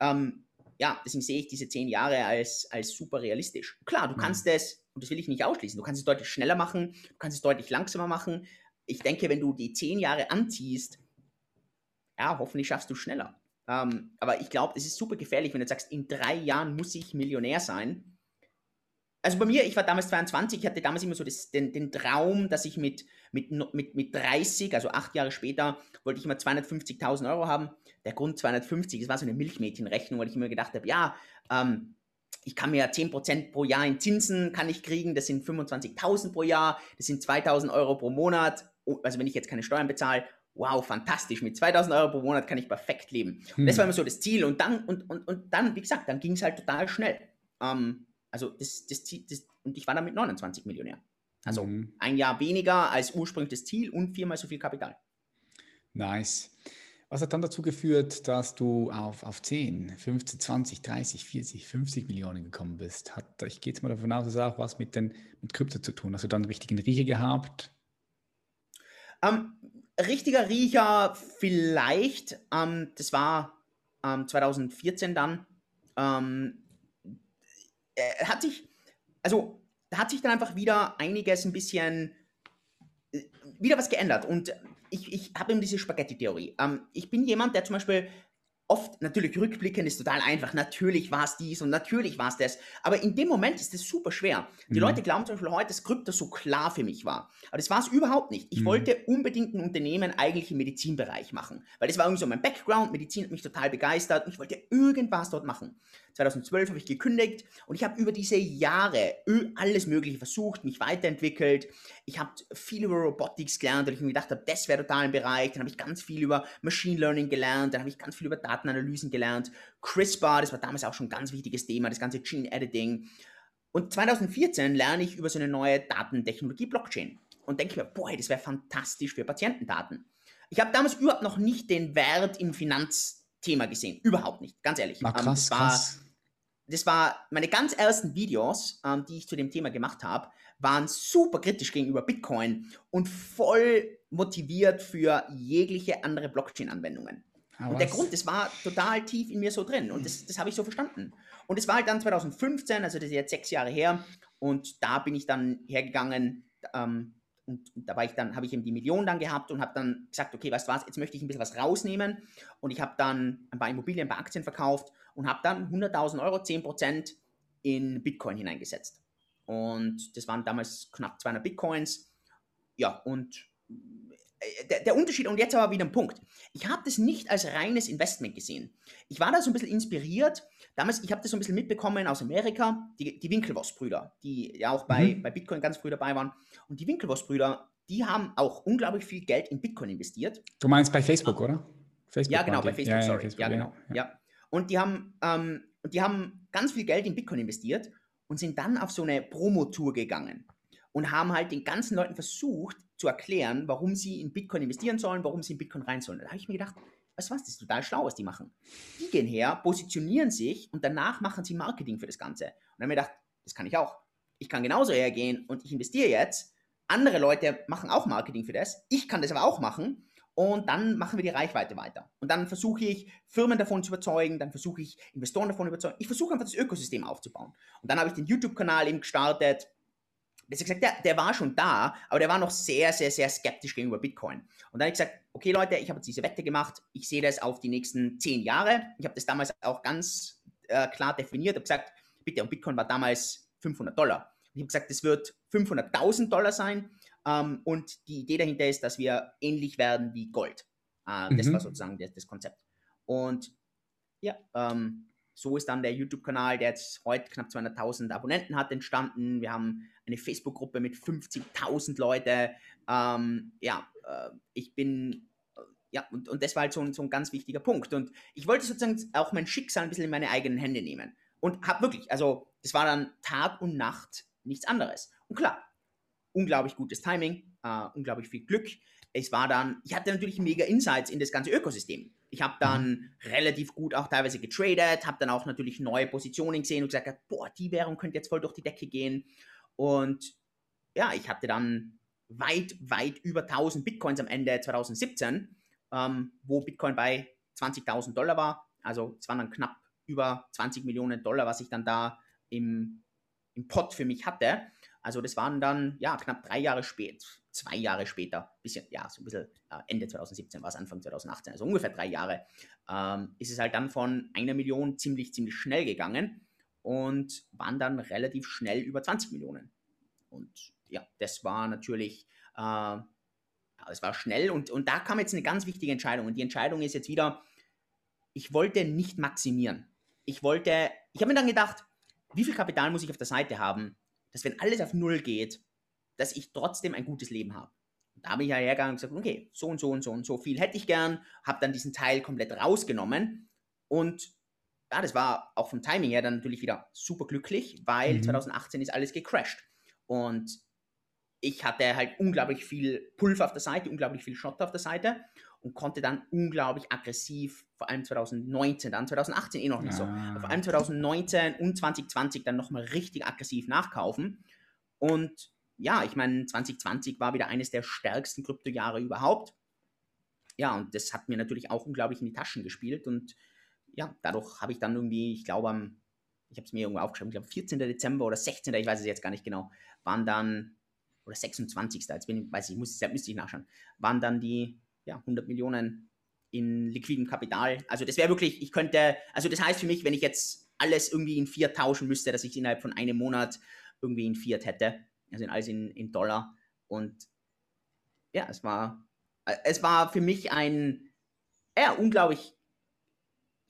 ähm, ja, deswegen sehe ich diese zehn Jahre als, als super realistisch. Klar, du mhm. kannst es, und das will ich nicht ausschließen, du kannst es deutlich schneller machen, du kannst es deutlich langsamer machen. Ich denke, wenn du die zehn Jahre anziehst, ja, hoffentlich schaffst du schneller. Ähm, aber ich glaube, es ist super gefährlich, wenn du sagst, in drei Jahren muss ich Millionär sein also bei mir, ich war damals 22, ich hatte damals immer so das, den, den Traum, dass ich mit, mit, mit, mit 30, also acht Jahre später, wollte ich immer 250.000 Euro haben. Der Grund 250, das war so eine Milchmädchenrechnung, weil ich immer gedacht habe, ja, ähm, ich kann mir ja 10% pro Jahr in Zinsen kann ich kriegen, das sind 25.000 pro Jahr, das sind 2.000 Euro pro Monat, oh, also wenn ich jetzt keine Steuern bezahle, wow, fantastisch, mit 2.000 Euro pro Monat kann ich perfekt leben. Hm. Das war immer so das Ziel und dann, und, und, und dann, wie gesagt, dann ging es halt total schnell. Ähm, also das, das, das, und ich war dann mit 29 Millionär. Also mhm. ein Jahr weniger als ursprüngliches Ziel und viermal so viel Kapital. Nice. Was hat dann dazu geführt, dass du auf, auf 10, 15, 20, 30, 40, 50 Millionen gekommen bist? Hat, ich gehe jetzt mal davon aus, dass auch was mit, den, mit Krypto zu tun. Hast du dann einen richtigen Riecher gehabt? Ähm, richtiger Riecher vielleicht. Ähm, das war ähm, 2014 dann. Äh, hat sich, also da hat sich dann einfach wieder einiges ein bisschen, äh, wieder was geändert. Und ich, ich habe eben diese Spaghetti-Theorie. Ähm, ich bin jemand, der zum Beispiel oft, natürlich rückblickend ist total einfach, natürlich war es dies und natürlich war es das, aber in dem Moment ist es super schwer. Die mhm. Leute glauben zum Beispiel heute, dass Krypto so klar für mich war, aber das war es überhaupt nicht. Ich mhm. wollte unbedingt ein Unternehmen eigentlich im Medizinbereich machen, weil das war irgendwie so mein Background, Medizin hat mich total begeistert und ich wollte irgendwas dort machen. 2012 habe ich gekündigt und ich habe über diese Jahre alles Mögliche versucht, mich weiterentwickelt. Ich habe viel über Robotics gelernt, weil ich mir gedacht habe, das wäre total ein Bereich. Dann habe ich ganz viel über Machine Learning gelernt, dann habe ich ganz viel über Datenanalysen gelernt. CRISPR, das war damals auch schon ein ganz wichtiges Thema, das ganze Gene Editing. Und 2014 lerne ich über so eine neue Datentechnologie Blockchain und denke mir, boah, das wäre fantastisch für Patientendaten. Ich habe damals überhaupt noch nicht den Wert im Finanzthema gesehen. Überhaupt nicht, ganz ehrlich. Ah, krass, ähm, war, krass das war meine ganz ersten Videos, ähm, die ich zu dem Thema gemacht habe, waren super kritisch gegenüber Bitcoin und voll motiviert für jegliche andere Blockchain-Anwendungen. Ah, und der Grund, das war total tief in mir so drin und das, das habe ich so verstanden. Und es war halt dann 2015, also das ist jetzt sechs Jahre her, und da bin ich dann hergegangen ähm, und, und, da war ich dann, habe ich eben die Million dann gehabt und habe dann gesagt, okay, weißt du was, jetzt möchte ich ein bisschen was rausnehmen und ich habe dann ein paar Immobilien, ein paar Aktien verkauft und habe dann 100.000 Euro, 10% in Bitcoin hineingesetzt. Und das waren damals knapp 200 Bitcoins. Ja, und äh, der, der, Unterschied, und jetzt aber wieder ein Punkt. Ich habe das nicht als reines Investment gesehen. Ich war da so ein bisschen inspiriert. Damals, ich habe das so ein bisschen mitbekommen aus Amerika, die, die Winklevoss-Brüder, die ja auch bei, mhm. bei Bitcoin ganz früh dabei waren. Und die Winklevoss-Brüder, die haben auch unglaublich viel Geld in Bitcoin investiert. Du meinst bei Facebook, oder? Facebook ja, genau, bei Facebook, ja, sorry. Ja, Facebook, ja genau. Ja. Und die haben, ähm, die haben ganz viel Geld in Bitcoin investiert und sind dann auf so eine Promotour gegangen und haben halt den ganzen Leuten versucht zu erklären, warum sie in Bitcoin investieren sollen, warum sie in Bitcoin rein sollen. Da habe ich mir gedacht, weißt du was, das ist total schlau, was die machen. Die gehen her, positionieren sich und danach machen sie Marketing für das Ganze. Und dann habe ich mir gedacht, das kann ich auch. Ich kann genauso hergehen und ich investiere jetzt. Andere Leute machen auch Marketing für das. Ich kann das aber auch machen und dann machen wir die Reichweite weiter. Und dann versuche ich, Firmen davon zu überzeugen, dann versuche ich, Investoren davon zu überzeugen. Ich versuche einfach das Ökosystem aufzubauen. Und dann habe ich den YouTube-Kanal eben gestartet. Besser gesagt, der, der war schon da, aber der war noch sehr, sehr, sehr skeptisch gegenüber Bitcoin. Und dann habe ich gesagt, okay Leute, ich habe jetzt diese Wette gemacht, ich sehe das auf die nächsten zehn Jahre. Ich habe das damals auch ganz äh, klar definiert, Ich habe gesagt, bitte, und Bitcoin war damals 500 Dollar. Ich habe gesagt, das wird 500.000 Dollar sein ähm, und die Idee dahinter ist, dass wir ähnlich werden wie Gold. Äh, mhm. Das war sozusagen das, das Konzept. Und ja, ähm, so ist dann der YouTube-Kanal, der jetzt heute knapp 200.000 Abonnenten hat, entstanden. Wir haben eine Facebook-Gruppe mit 50.000 Leute. Ähm, ja, äh, ich bin, äh, ja, und, und das war halt so ein, so ein ganz wichtiger Punkt. Und ich wollte sozusagen auch mein Schicksal ein bisschen in meine eigenen Hände nehmen. Und habe wirklich, also das war dann Tag und Nacht nichts anderes. Und klar, unglaublich gutes Timing, uh, unglaublich viel Glück. Es war dann, ich hatte natürlich mega Insights in das ganze Ökosystem. Ich habe dann mhm. relativ gut auch teilweise getradet, habe dann auch natürlich neue Positionen gesehen und gesagt, boah, die Währung könnte jetzt voll durch die Decke gehen. Und ja, ich hatte dann weit, weit über 1000 Bitcoins am Ende 2017, ähm, wo Bitcoin bei 20.000 Dollar war. Also es waren dann knapp über 20 Millionen Dollar, was ich dann da im, im Pot für mich hatte. Also das waren dann ja knapp drei Jahre später, zwei Jahre später, bisschen, ja, so ein bisschen äh, Ende 2017 war es, Anfang 2018, also ungefähr drei Jahre, ähm, ist es halt dann von einer Million ziemlich, ziemlich schnell gegangen. und waren dann relativ schnell über 20 Millionen. Und ja, das war natürlich, äh, es war schnell und, und da kam jetzt eine ganz wichtige Entscheidung. Und die Entscheidung ist jetzt wieder, ich wollte nicht maximieren. Ich wollte, ich habe mir dann gedacht, wie viel Kapital muss ich auf der Seite haben, dass wenn alles auf Null geht, dass ich trotzdem ein gutes Leben habe. Und da bin ich ja hergegangen und gesagt, okay, so und so und so und so viel hätte ich gern, habe dann diesen Teil komplett rausgenommen und ja, das war auch vom Timing her dann natürlich wieder super glücklich, weil mhm. 2018 ist alles gecrashed. Und ich hatte halt unglaublich viel Pulver auf der Seite, unglaublich viel Schotter auf der Seite und konnte dann unglaublich aggressiv, vor allem 2019, dann 2018 eh noch nicht ah. so, vor allem 2019 und 2020 dann nochmal richtig aggressiv nachkaufen. Und ja, ich meine, 2020 war wieder eines der stärksten Kryptojahre überhaupt. Ja, und das hat mir natürlich auch unglaublich in die Taschen gespielt und ja, dadurch habe ich dann irgendwie, ich glaube, am, ich habe es mir irgendwo aufgeschrieben, ich glaube 14. Dezember oder 16. ich weiß es jetzt gar nicht genau, waren dann, oder 26. jetzt bin ich, weiß ich, muss, müsste ich nachschauen, waren dann die ja, 100 Millionen in liquidem Kapital. Also das wäre wirklich, ich könnte, also das heißt für mich, wenn ich jetzt alles irgendwie in Fiat tauschen müsste, dass ich innerhalb von einem Monat irgendwie in Fiat hätte, also in alles in, in Dollar. Und ja, es war, es war für mich ein, ja, unglaublich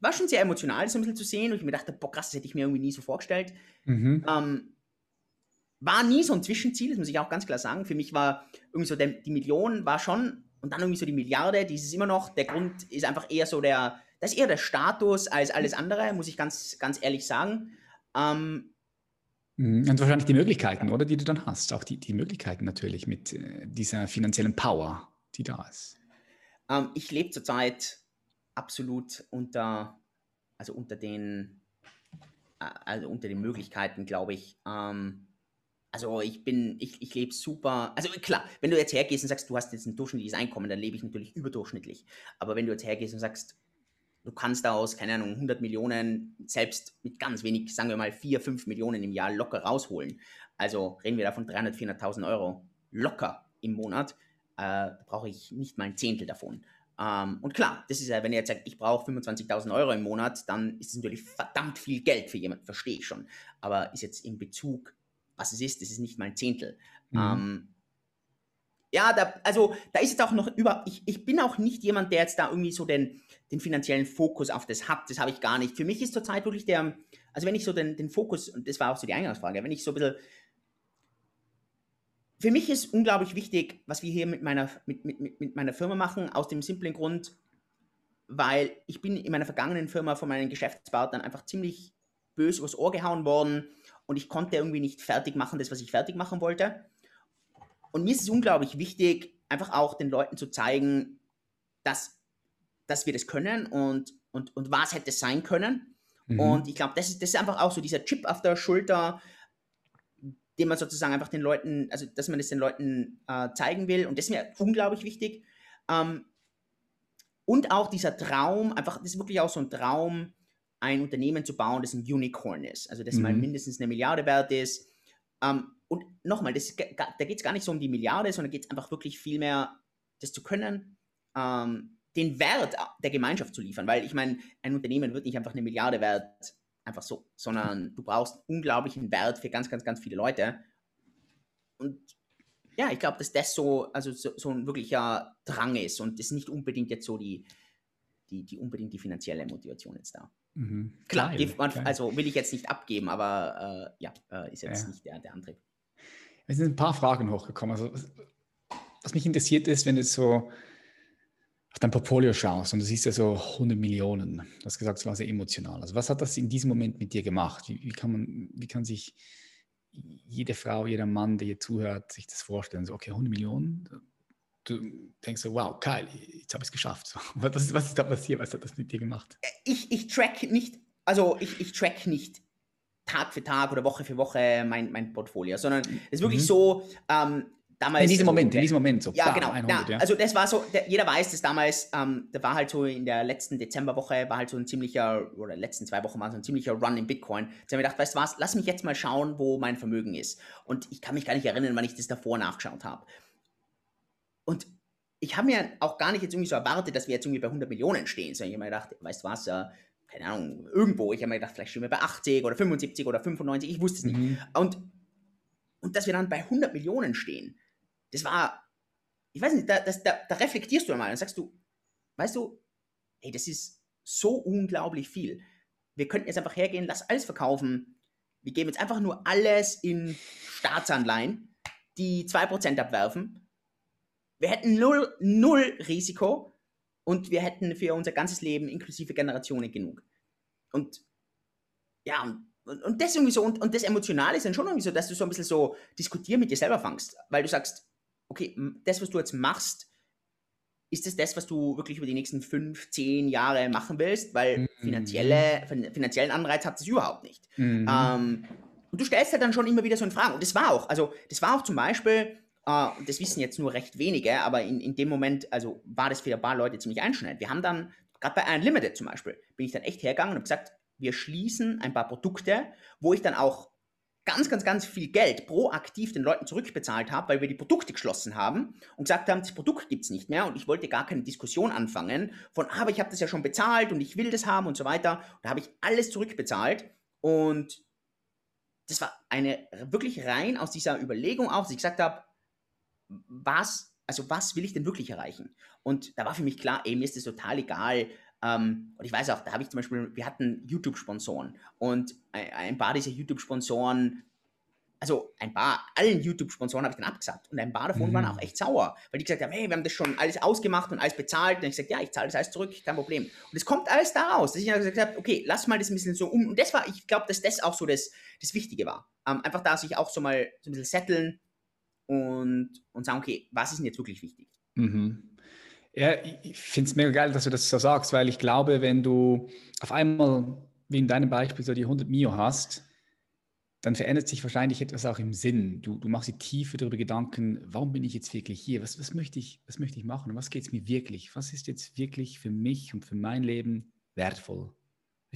war schon sehr emotional, das ein bisschen zu sehen. Und ich mir dachte, boah, krass, das hätte ich mir irgendwie nie so vorgestellt. Mhm. Ähm, war nie so ein Zwischenziel, das muss ich auch ganz klar sagen. Für mich war irgendwie so der, die Million war schon und dann irgendwie so die Milliarde, die ist es immer noch. Der Grund ist einfach eher so der, das ist eher der Status als alles andere, muss ich ganz, ganz ehrlich sagen. Ähm, mhm. und wahrscheinlich die Möglichkeiten, oder, die du dann hast. Auch die, die Möglichkeiten natürlich mit äh, dieser finanziellen Power, die da ist. Ähm, ich lebe zurzeit absolut unter, also unter den, äh, also unter den Möglichkeiten, glaube ich. Ähm, also ich bin, ich, ich lebe super. Also klar, wenn du jetzt hergehst und sagst, du hast jetzt ein durchschnittliches Einkommen, dann lebe ich natürlich überdurchschnittlich. Aber wenn du jetzt hergehst und sagst, du kannst da aus, keine Ahnung, 100 Millionen selbst mit ganz wenig, sagen wir mal 4, 5 Millionen im Jahr locker rausholen. Also reden wir da von 300, 400.000 Euro locker im Monat. Äh, brauche ich nicht mal ein Zehntel davon. Ähm, und klar, das ist ja, wenn ihr jetzt sagt, ich brauche 25.000 Euro im Monat, dann ist es natürlich verdammt viel Geld für jemanden, verstehe ich schon. Aber ist jetzt in Bezug, was es ist, das ist nicht mal ein Zehntel. Mhm. Ähm, ja, da, also da ist jetzt auch noch über, ich, ich bin auch nicht jemand, der jetzt da irgendwie so den, den finanziellen Fokus auf das hat, das habe ich gar nicht. Für mich ist zurzeit wirklich der, also wenn ich so den, den Fokus, und das war auch so die Eingangsfrage, wenn ich so ein bisschen für mich ist unglaublich wichtig, was wir hier mit meiner, mit, mit, mit meiner Firma machen, aus dem simplen Grund, weil ich bin in meiner vergangenen Firma von meinen Geschäftspartnern einfach ziemlich böse übers Ohr gehauen worden und ich konnte irgendwie nicht fertig machen, das, was ich fertig machen wollte. Und mir ist es unglaublich wichtig, einfach auch den Leuten zu zeigen, dass, dass wir das können und, und, und was hätte es sein können. Mhm. Und ich glaube, das ist, das ist einfach auch so dieser Chip auf der Schulter, den man sozusagen einfach den Leuten, also dass man es den Leuten äh, zeigen will. Und das ist mir unglaublich wichtig. Ähm, und auch dieser Traum, einfach, das ist wirklich auch so ein Traum, ein Unternehmen zu bauen, das ein Unicorn ist. Also das mhm. mal mindestens eine Milliarde wert ist. Ähm, und nochmal, da geht es gar nicht so um die Milliarde, sondern geht es einfach wirklich viel mehr, das zu können, ähm, den Wert der Gemeinschaft zu liefern. Weil ich meine, ein Unternehmen wird nicht einfach eine Milliarde wert einfach so, sondern du brauchst unglaublichen Wert für ganz, ganz, ganz viele Leute. Und ja, ich glaube, dass das so, also so, so, ein wirklicher Drang ist und das ist nicht unbedingt jetzt so die, die, die unbedingt die finanzielle Motivation jetzt da. Mhm. Klar, geil, man, geil. also will ich jetzt nicht abgeben, aber äh, ja, äh, ist jetzt ja. nicht der, der Antrieb. Es sind ein paar Fragen hochgekommen. Also, was mich interessiert ist, wenn du so auf dein Portfolio schaust und du siehst ja so 100 Millionen, du hast gesagt, es war sehr emotional. Also was hat das in diesem Moment mit dir gemacht? Wie, wie, kann man, wie kann sich jede Frau, jeder Mann, der hier zuhört, sich das vorstellen? So, okay, 100 Millionen, du denkst so, wow, geil, jetzt habe ich es geschafft. Was ist, was ist da passiert? Was hat das mit dir gemacht? Ich, ich track nicht, also ich, ich track nicht Tag für Tag oder Woche für Woche mein, mein Portfolio, sondern es ist wirklich mhm. so, ähm, damals. In diesem Moment, in diesem Moment so. Ja, genau. 100, ja. Also das war so, der, jeder weiß, dass damals, ähm, da war halt so in der letzten Dezemberwoche, war halt so ein ziemlicher, oder letzten zwei Wochen war so ein ziemlicher Run in Bitcoin. Da haben wir gedacht, weißt du was, lass mich jetzt mal schauen, wo mein Vermögen ist. Und ich kann mich gar nicht erinnern, wann ich das davor nachgeschaut habe. Und ich habe mir auch gar nicht jetzt irgendwie so erwartet, dass wir jetzt irgendwie bei 100 Millionen stehen, sondern ich habe mir gedacht, weißt du was, äh, keine Ahnung, irgendwo. Ich habe mir gedacht, vielleicht stehen wir bei 80 oder 75 oder 95, ich wusste es nicht. Mhm. Und, und dass wir dann bei 100 Millionen stehen, das war, ich weiß nicht, da, das, da, da reflektierst du einmal und sagst du, weißt du, hey, das ist so unglaublich viel. Wir könnten jetzt einfach hergehen, lass alles verkaufen. Wir geben jetzt einfach nur alles in Staatsanleihen, die 2% abwerfen. Wir hätten null, null Risiko und wir hätten für unser ganzes Leben inklusive Generationen genug. Und ja, und, und das irgendwie so, und, und das Emotionale ist dann schon irgendwie so, dass du so ein bisschen so diskutieren mit dir selber fangst, weil du sagst, okay, das, was du jetzt machst, ist das das, was du wirklich über die nächsten fünf, zehn Jahre machen willst? Weil mhm. finanzielle, finanziellen Anreiz hat es überhaupt nicht. Mhm. Ähm, und du stellst halt dann schon immer wieder so in Fragen. Und das war auch, also das war auch zum Beispiel, äh, das wissen jetzt nur recht wenige, aber in, in dem Moment, also war das für ein paar Leute ziemlich einschneidend. Wir haben dann, gerade bei Unlimited zum Beispiel, bin ich dann echt hergegangen und habe gesagt, wir schließen ein paar Produkte, wo ich dann auch ganz, ganz, ganz viel Geld proaktiv den Leuten zurückbezahlt habe, weil wir die Produkte geschlossen haben und gesagt haben, das Produkt gibt es nicht mehr und ich wollte gar keine Diskussion anfangen von, aber ich habe das ja schon bezahlt und ich will das haben und so weiter. Und da habe ich alles zurückbezahlt und das war eine wirklich rein aus dieser Überlegung auch, dass ich gesagt habe, was, also was will ich denn wirklich erreichen? Und da war für mich klar, ey, mir ist das total egal, ähm, und ich weiß auch, da habe ich zum Beispiel, wir hatten YouTube-Sponsoren und ein paar dieser YouTube-Sponsoren, also ein paar, allen YouTube-Sponsoren habe ich dann abgesagt und ein paar davon mhm. waren auch echt sauer, weil die gesagt haben, hey, wir haben das schon alles ausgemacht und alles bezahlt und ich gesagt, ja, ich zahle das alles zurück, kein Problem. Und es kommt alles daraus, dass ich dann gesagt habe, okay, lass mal das ein bisschen so um. Und das war, ich glaube, dass das auch so das, das Wichtige war. Ähm, einfach da sich auch so mal so ein bisschen setteln und, und sagen, okay, was ist denn jetzt wirklich wichtig? Mhm. Ja, ich finde es mega geil, dass du das so sagst, weil ich glaube, wenn du auf einmal, wie in deinem Beispiel, so die 100 Mio hast, dann verändert sich wahrscheinlich etwas auch im Sinn. Du, du machst dir tiefer darüber Gedanken, warum bin ich jetzt wirklich hier? Was, was, möchte, ich, was möchte ich machen? was geht es mir wirklich? Was ist jetzt wirklich für mich und für mein Leben wertvoll?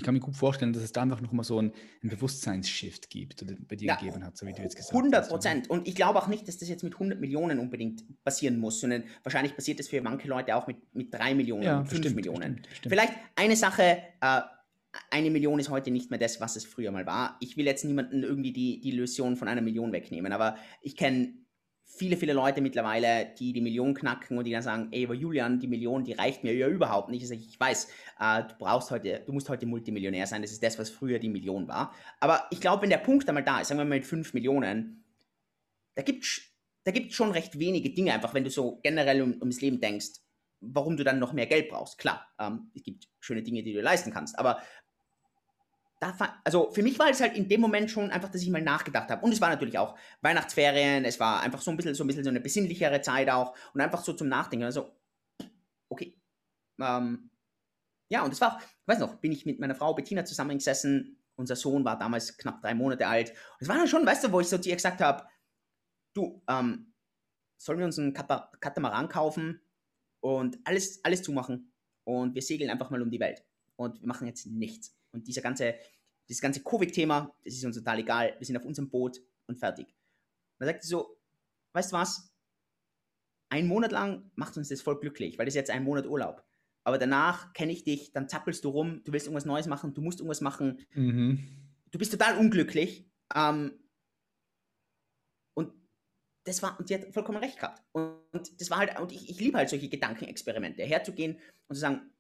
Ich kann mir gut vorstellen, dass es da einfach nochmal so ein, ein Bewusstseinsshift gibt oder bei dir ja, gegeben hat, so wie du jetzt gesagt 100 hast. 100 Prozent. Und ich glaube auch nicht, dass das jetzt mit 100 Millionen unbedingt passieren muss, sondern wahrscheinlich passiert das für manche Leute auch mit, mit 3 Millionen, ja, 5 stimmt, Millionen. Stimmt, stimmt. Vielleicht eine Sache, äh, eine Million ist heute nicht mehr das, was es früher mal war. Ich will jetzt niemanden irgendwie die, die Illusion von einer Million wegnehmen, aber ich kenne viele, viele Leute mittlerweile, die die Million knacken und die dann sagen, ey, aber Julian, die Million, die reicht mir ja überhaupt nicht. Ich, sage, ich weiß, äh, du brauchst heute, du musst heute Multimillionär sein. Das ist das, was früher die Million war. Aber ich glaube, wenn der Punkt einmal da ist, sagen wir mal mit 5 Millionen, da gibt es da gibt's schon recht wenige Dinge, einfach wenn du so generell um, ums Leben denkst, warum du dann noch mehr Geld brauchst. Klar, ähm, es gibt schöne Dinge, die du leisten kannst, aber da, also für mich war es halt in dem Moment schon einfach, dass ich mal nachgedacht habe. Und es war natürlich auch Weihnachtsferien, es war einfach so ein bisschen so, ein bisschen so eine besinnlichere Zeit auch und einfach so zum Nachdenken. Also, okay. Ähm, ja, und es war auch, ich weiß noch, bin ich mit meiner Frau Bettina zusammengesessen. Unser Sohn war damals knapp drei Monate alt. Und es war dann schon, weißt du, wo ich so zu ihr gesagt habe, du, ähm, sollen wir uns einen Katamaran kaufen und alles, alles zumachen und wir segeln einfach mal um die Welt. Und wir machen jetzt nichts. Und dieser ganze, dieses ganze Covid-Thema, das ist uns total egal. Wir sind auf unserem Boot und fertig. Und dann sagt sie so, weißt du was? Ein Monat lang macht uns das voll glücklich, weil das ist jetzt ein Monat Urlaub. Aber danach kenne ich dich, dann zappelst du rum, du willst irgendwas Neues machen, du musst irgendwas machen. Mhm. Du bist total unglücklich. Ähm, und das war, und sie hat vollkommen recht gehabt. Und, und das war halt, und ich, ich liebe halt solche Gedankenexperimente, herzugehen und zu sagen,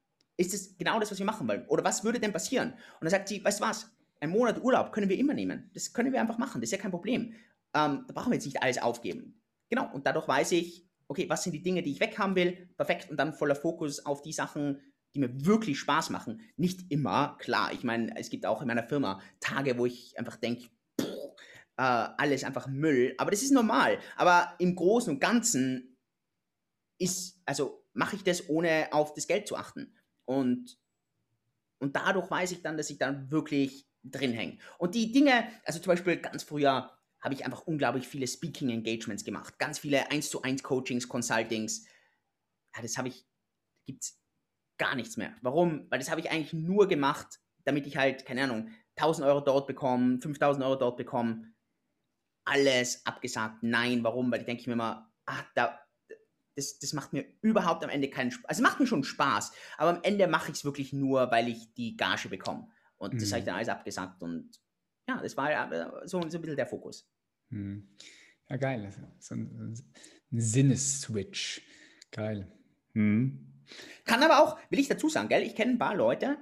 ist es genau das, was wir machen wollen? Oder was würde denn passieren? Und dann sagt sie, weißt du was, ein Monat Urlaub können wir immer nehmen. Das können wir einfach machen, das ist ja kein Problem. Ähm, da brauchen wir jetzt nicht alles aufgeben. Genau, und dadurch weiß ich, okay, was sind die Dinge, die ich weghaben will? Perfekt, und dann voller Fokus auf die Sachen, die mir wirklich Spaß machen. Nicht immer, klar. Ich meine, es gibt auch in meiner Firma Tage, wo ich einfach denke, äh, alles einfach Müll. Aber das ist normal. Aber im Großen und Ganzen ist, also mache ich das, ohne auf das Geld zu achten. Und, und dadurch weiß ich dann, dass ich dann wirklich drin hänge. Und die Dinge, also zum Beispiel ganz früher habe ich einfach unglaublich viele Speaking Engagements gemacht. Ganz viele 1 zu 1 Coachings, Consultings. Ja, das habe ich, gibt es gar nichts mehr. Warum? Weil das habe ich eigentlich nur gemacht, damit ich halt, keine Ahnung, 1000 Euro dort bekomme, 5000 Euro dort bekomme. Alles abgesagt. Nein, warum? Weil ich denke mir immer, ach, da, das, das macht mir überhaupt am Ende keinen Spaß. Also macht mir schon Spaß, aber am Ende mache ich es wirklich nur, weil ich die Gage bekomme. Und mhm. das habe ich dann alles abgesagt und ja, das war so, so ein bisschen der Fokus. Mhm. Ja, geil. So ein, ein Sinneswitch. Geil. Mhm. Kann aber auch, will ich dazu sagen, gell, ich kenne ein paar Leute,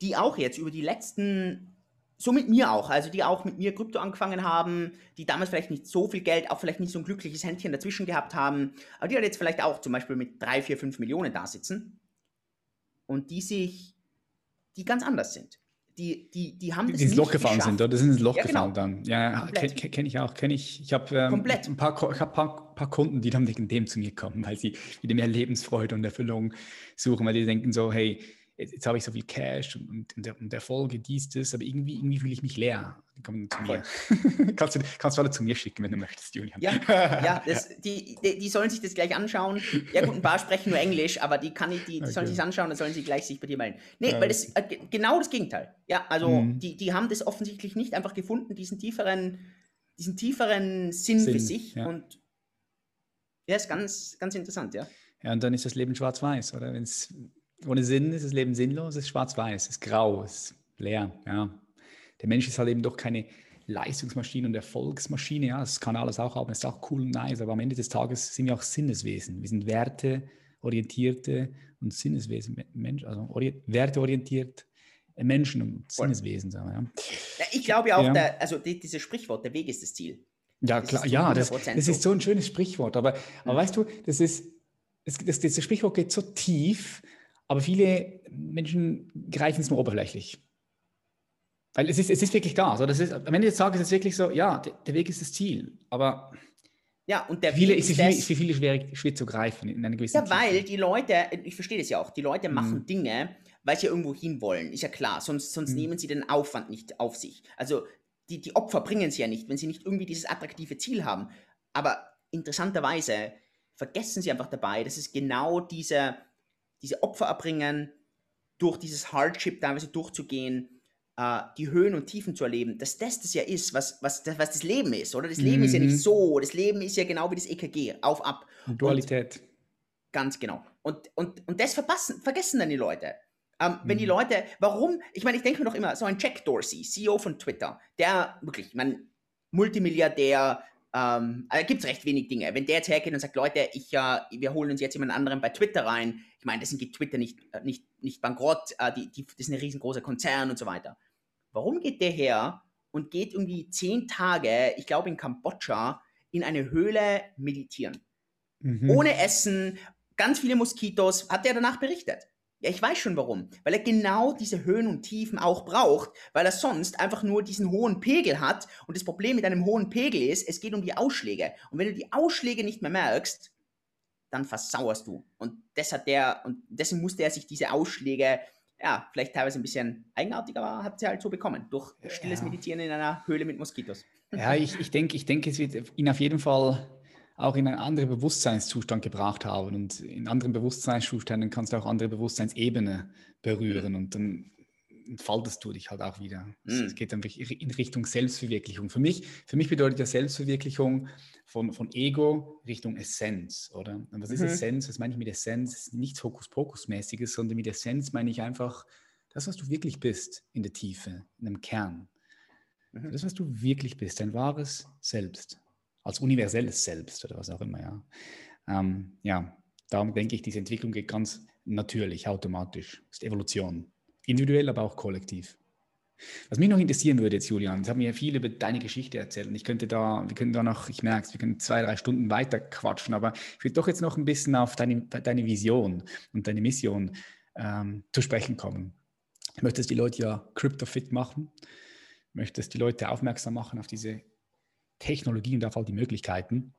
die auch jetzt über die letzten so mit mir auch, also die auch mit mir Krypto angefangen haben, die damals vielleicht nicht so viel Geld, auch vielleicht nicht so ein glückliches Händchen dazwischen gehabt haben, aber die halt jetzt vielleicht auch zum Beispiel mit 3, 4, 5 Millionen da sitzen und die sich, die ganz anders sind. Die, die, die haben das die ins Loch gefallen geschafft. sind, oder? Die sind ins Loch ja, gefallen genau. dann. Ja, kenne kenn ich auch. Kenne ich. Ich habe ähm, ein paar, ich hab paar, paar Kunden, die dann wegen dem zu mir kommen, weil sie wieder mehr Lebensfreude und Erfüllung suchen, weil die denken so, hey, jetzt, jetzt habe ich so viel Cash und, und, und, der, und der Folge dies, das, aber irgendwie, irgendwie fühle ich mich leer. Kommen zu mir. kannst, du, kannst du alle zu mir schicken, wenn du möchtest, Julian. Ja, ja, das, die, die, die, sollen sich das gleich anschauen. Ja gut, ein paar sprechen nur Englisch, aber die kann ich, die, die okay. sollen sich anschauen, dann sollen sie gleich sich bei dir melden. Nee, ja. weil das äh, genau das Gegenteil. Ja, also mhm. die, die haben das offensichtlich nicht einfach gefunden, diesen tieferen, diesen tieferen Sinn, Sinn für sich. Ja. Und ja, ist ganz, ganz interessant, ja. Ja, und dann ist das Leben schwarz-weiß, oder? Wenn es ohne Sinn ist das Leben sinnlos, es ist schwarz-weiß, es ist grau, es ist leer. Ja. Der Mensch ist halt eben doch keine Leistungsmaschine und Erfolgsmaschine. Ja, das kann alles auch haben, es ist auch cool und nice, aber am Ende des Tages sind wir auch Sinneswesen. Wir sind werteorientierte und Sinneswesen, Mensch, also werteorientiert Menschen und Sinneswesen. Sagen wir, ja. ich glaube ja auch, ja. Der, also die, dieses Sprichwort, der Weg ist das Ziel. Ja, das klar, ja, das, das, ist so ein schönes Sprichwort. Aber, aber mhm. weißt du, das ist, das, das, das Sprichwort geht so tief, aber viele Menschen greifen es nur oberflächlich. Weil es ist, es ist wirklich da. Also das ist, am Ende des Tages ist es wirklich so, ja, der, der Weg ist das Ziel. Aber ja, und der viele, ist, für, ist für viele schwer, schwer zu greifen in einer gewissen Ja, Tiefe. weil die Leute, ich verstehe das ja auch, die Leute machen mhm. Dinge, weil sie irgendwo hinwollen. Ist ja klar, sonst, sonst mhm. nehmen sie den Aufwand nicht auf sich. Also die, die Opfer bringen sie ja nicht, wenn sie nicht irgendwie dieses attraktive Ziel haben. Aber interessanterweise vergessen sie einfach dabei, dass es genau diese diese Opfer erbringen, durch dieses Hardship teilweise durchzugehen, äh, die Höhen und Tiefen zu erleben, dass das das ja ist, was, was, das, was das Leben ist, oder? Das Leben mhm. ist ja nicht mhm. so, das Leben ist ja genau wie das EKG, auf, ab. Dualität. Und, ganz genau. Und, und, und das verpassen, vergessen dann die Leute. Ähm, mhm. Wenn die mhm. Leute, warum, ich meine, ich denke mir doch immer, so ein Jack Dorsey, CEO von Twitter, der wirklich, ich meine, Multimilliardär, ähm, also gibt es recht wenig Dinge. Wenn der jetzt hergeht und sagt, Leute, ich, äh, wir holen uns jetzt jemand anderen bei Twitter rein, ich meine, deswegen geht Twitter nicht, äh, nicht, nicht bankrott, äh, die, die, das ist ein riesengroßer Konzern und so weiter. Warum geht der her und geht irgendwie zehn Tage, ich glaube in Kambodscha, in eine Höhle meditieren? Mhm. Ohne Essen, ganz viele Moskitos, hat er danach berichtet. Ja, ich weiß schon warum. Weil er genau diese Höhen und Tiefen auch braucht, weil er sonst einfach nur diesen hohen Pegel hat. Und das Problem mit einem hohen Pegel ist, es geht um die Ausschläge. Und wenn du die Ausschläge nicht mehr merkst, dann versauerst du. Und das hat der, und deswegen musste er sich diese Ausschläge, ja, vielleicht teilweise ein bisschen eigenartig, aber hat sie halt so bekommen. Durch stilles ja. Meditieren in einer Höhle mit Moskitos. Ja, ich, ich denke, ich denke, es wird ihn auf jeden Fall auch in einen anderen Bewusstseinszustand gebracht haben. Und in anderen Bewusstseinszuständen kannst du auch andere Bewusstseinsebene berühren und dann entfaltest du dich halt auch wieder. Mm. Es geht dann in Richtung Selbstverwirklichung. Für mich, für mich bedeutet ja Selbstverwirklichung von, von Ego Richtung Essenz, oder? Und was ist mhm. Essenz? Was meine ich mit Essenz? Nichts Hokuspokus-mäßiges, sondern mit Essenz meine ich einfach das, was du wirklich bist in der Tiefe, in dem Kern. Mhm. Das, was du wirklich bist, dein wahres Selbst als universelles Selbst oder was auch immer. Ja, ähm, ja darum denke ich, diese Entwicklung geht ganz natürlich, automatisch. Ist Evolution. Individuell, aber auch kollektiv. Was mich noch interessieren würde jetzt, Julian, ich habe mir viel über deine Geschichte erzählt und ich könnte da, wir können da noch, ich merke es, wir können zwei, drei Stunden weiter quatschen, aber ich würde doch jetzt noch ein bisschen auf deine, deine Vision und deine Mission ähm, zu sprechen kommen. Du möchtest die Leute ja crypto-fit machen, möchtest die Leute aufmerksam machen auf diese Technologie und der Fall die Möglichkeiten.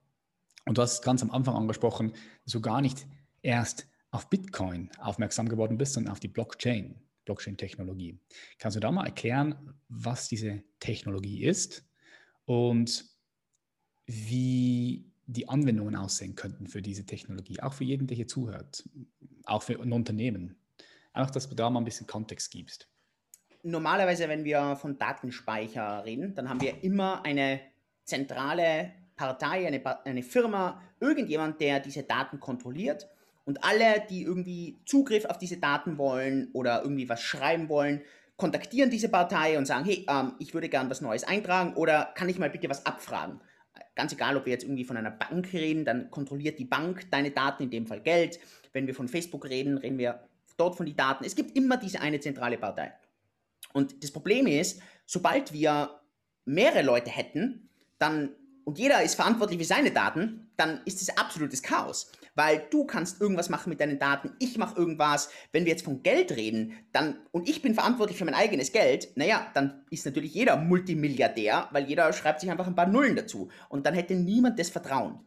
Und du hast ganz am Anfang angesprochen, du gar nicht erst auf Bitcoin aufmerksam geworden bist, sondern auf die Blockchain, Blockchain-Technologie. Kannst du da mal erklären, was diese Technologie ist und wie die Anwendungen aussehen könnten für diese Technologie, auch für jeden, der hier zuhört, auch für ein Unternehmen. Einfach, dass du da mal ein bisschen Kontext gibst. Normalerweise, wenn wir von Datenspeicher reden, dann haben wir immer eine zentrale Partei, eine, eine Firma, irgendjemand, der diese Daten kontrolliert. Und alle, die irgendwie Zugriff auf diese Daten wollen oder irgendwie was schreiben wollen, kontaktieren diese Partei und sagen, hey, ähm, ich würde gern was Neues eintragen oder kann ich mal bitte was abfragen? Ganz egal, ob wir jetzt irgendwie von einer Bank reden, dann kontrolliert die Bank deine Daten, in dem Fall Geld. Wenn wir von Facebook reden, reden wir dort von den Daten. Es gibt immer diese eine zentrale Partei. Und das Problem ist, sobald wir mehrere Leute hätten, dann und jeder ist verantwortlich für seine Daten, dann ist es absolutes Chaos. Weil du kannst irgendwas machen mit deinen Daten, ich mache irgendwas. Wenn wir jetzt von Geld reden, dann, und ich bin verantwortlich für mein eigenes Geld, naja, dann ist natürlich jeder Multimilliardär, weil jeder schreibt sich einfach ein paar Nullen dazu. Und dann hätte niemand das Vertrauen.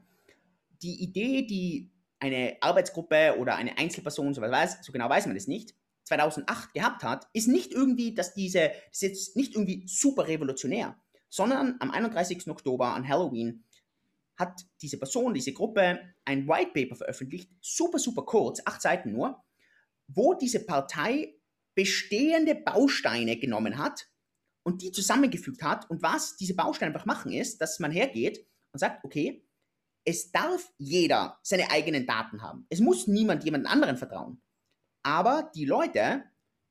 Die Idee, die eine Arbeitsgruppe oder eine Einzelperson, so, weiß, so genau weiß man das nicht, 2008 gehabt hat, ist nicht irgendwie, dass diese, das ist jetzt nicht irgendwie super revolutionär sondern am 31. Oktober an Halloween hat diese Person, diese Gruppe ein White Paper veröffentlicht, super, super kurz, acht Seiten nur, wo diese Partei bestehende Bausteine genommen hat und die zusammengefügt hat. Und was diese Bausteine einfach machen, ist, dass man hergeht und sagt, okay, es darf jeder seine eigenen Daten haben. Es muss niemand jemand anderen vertrauen. Aber die Leute,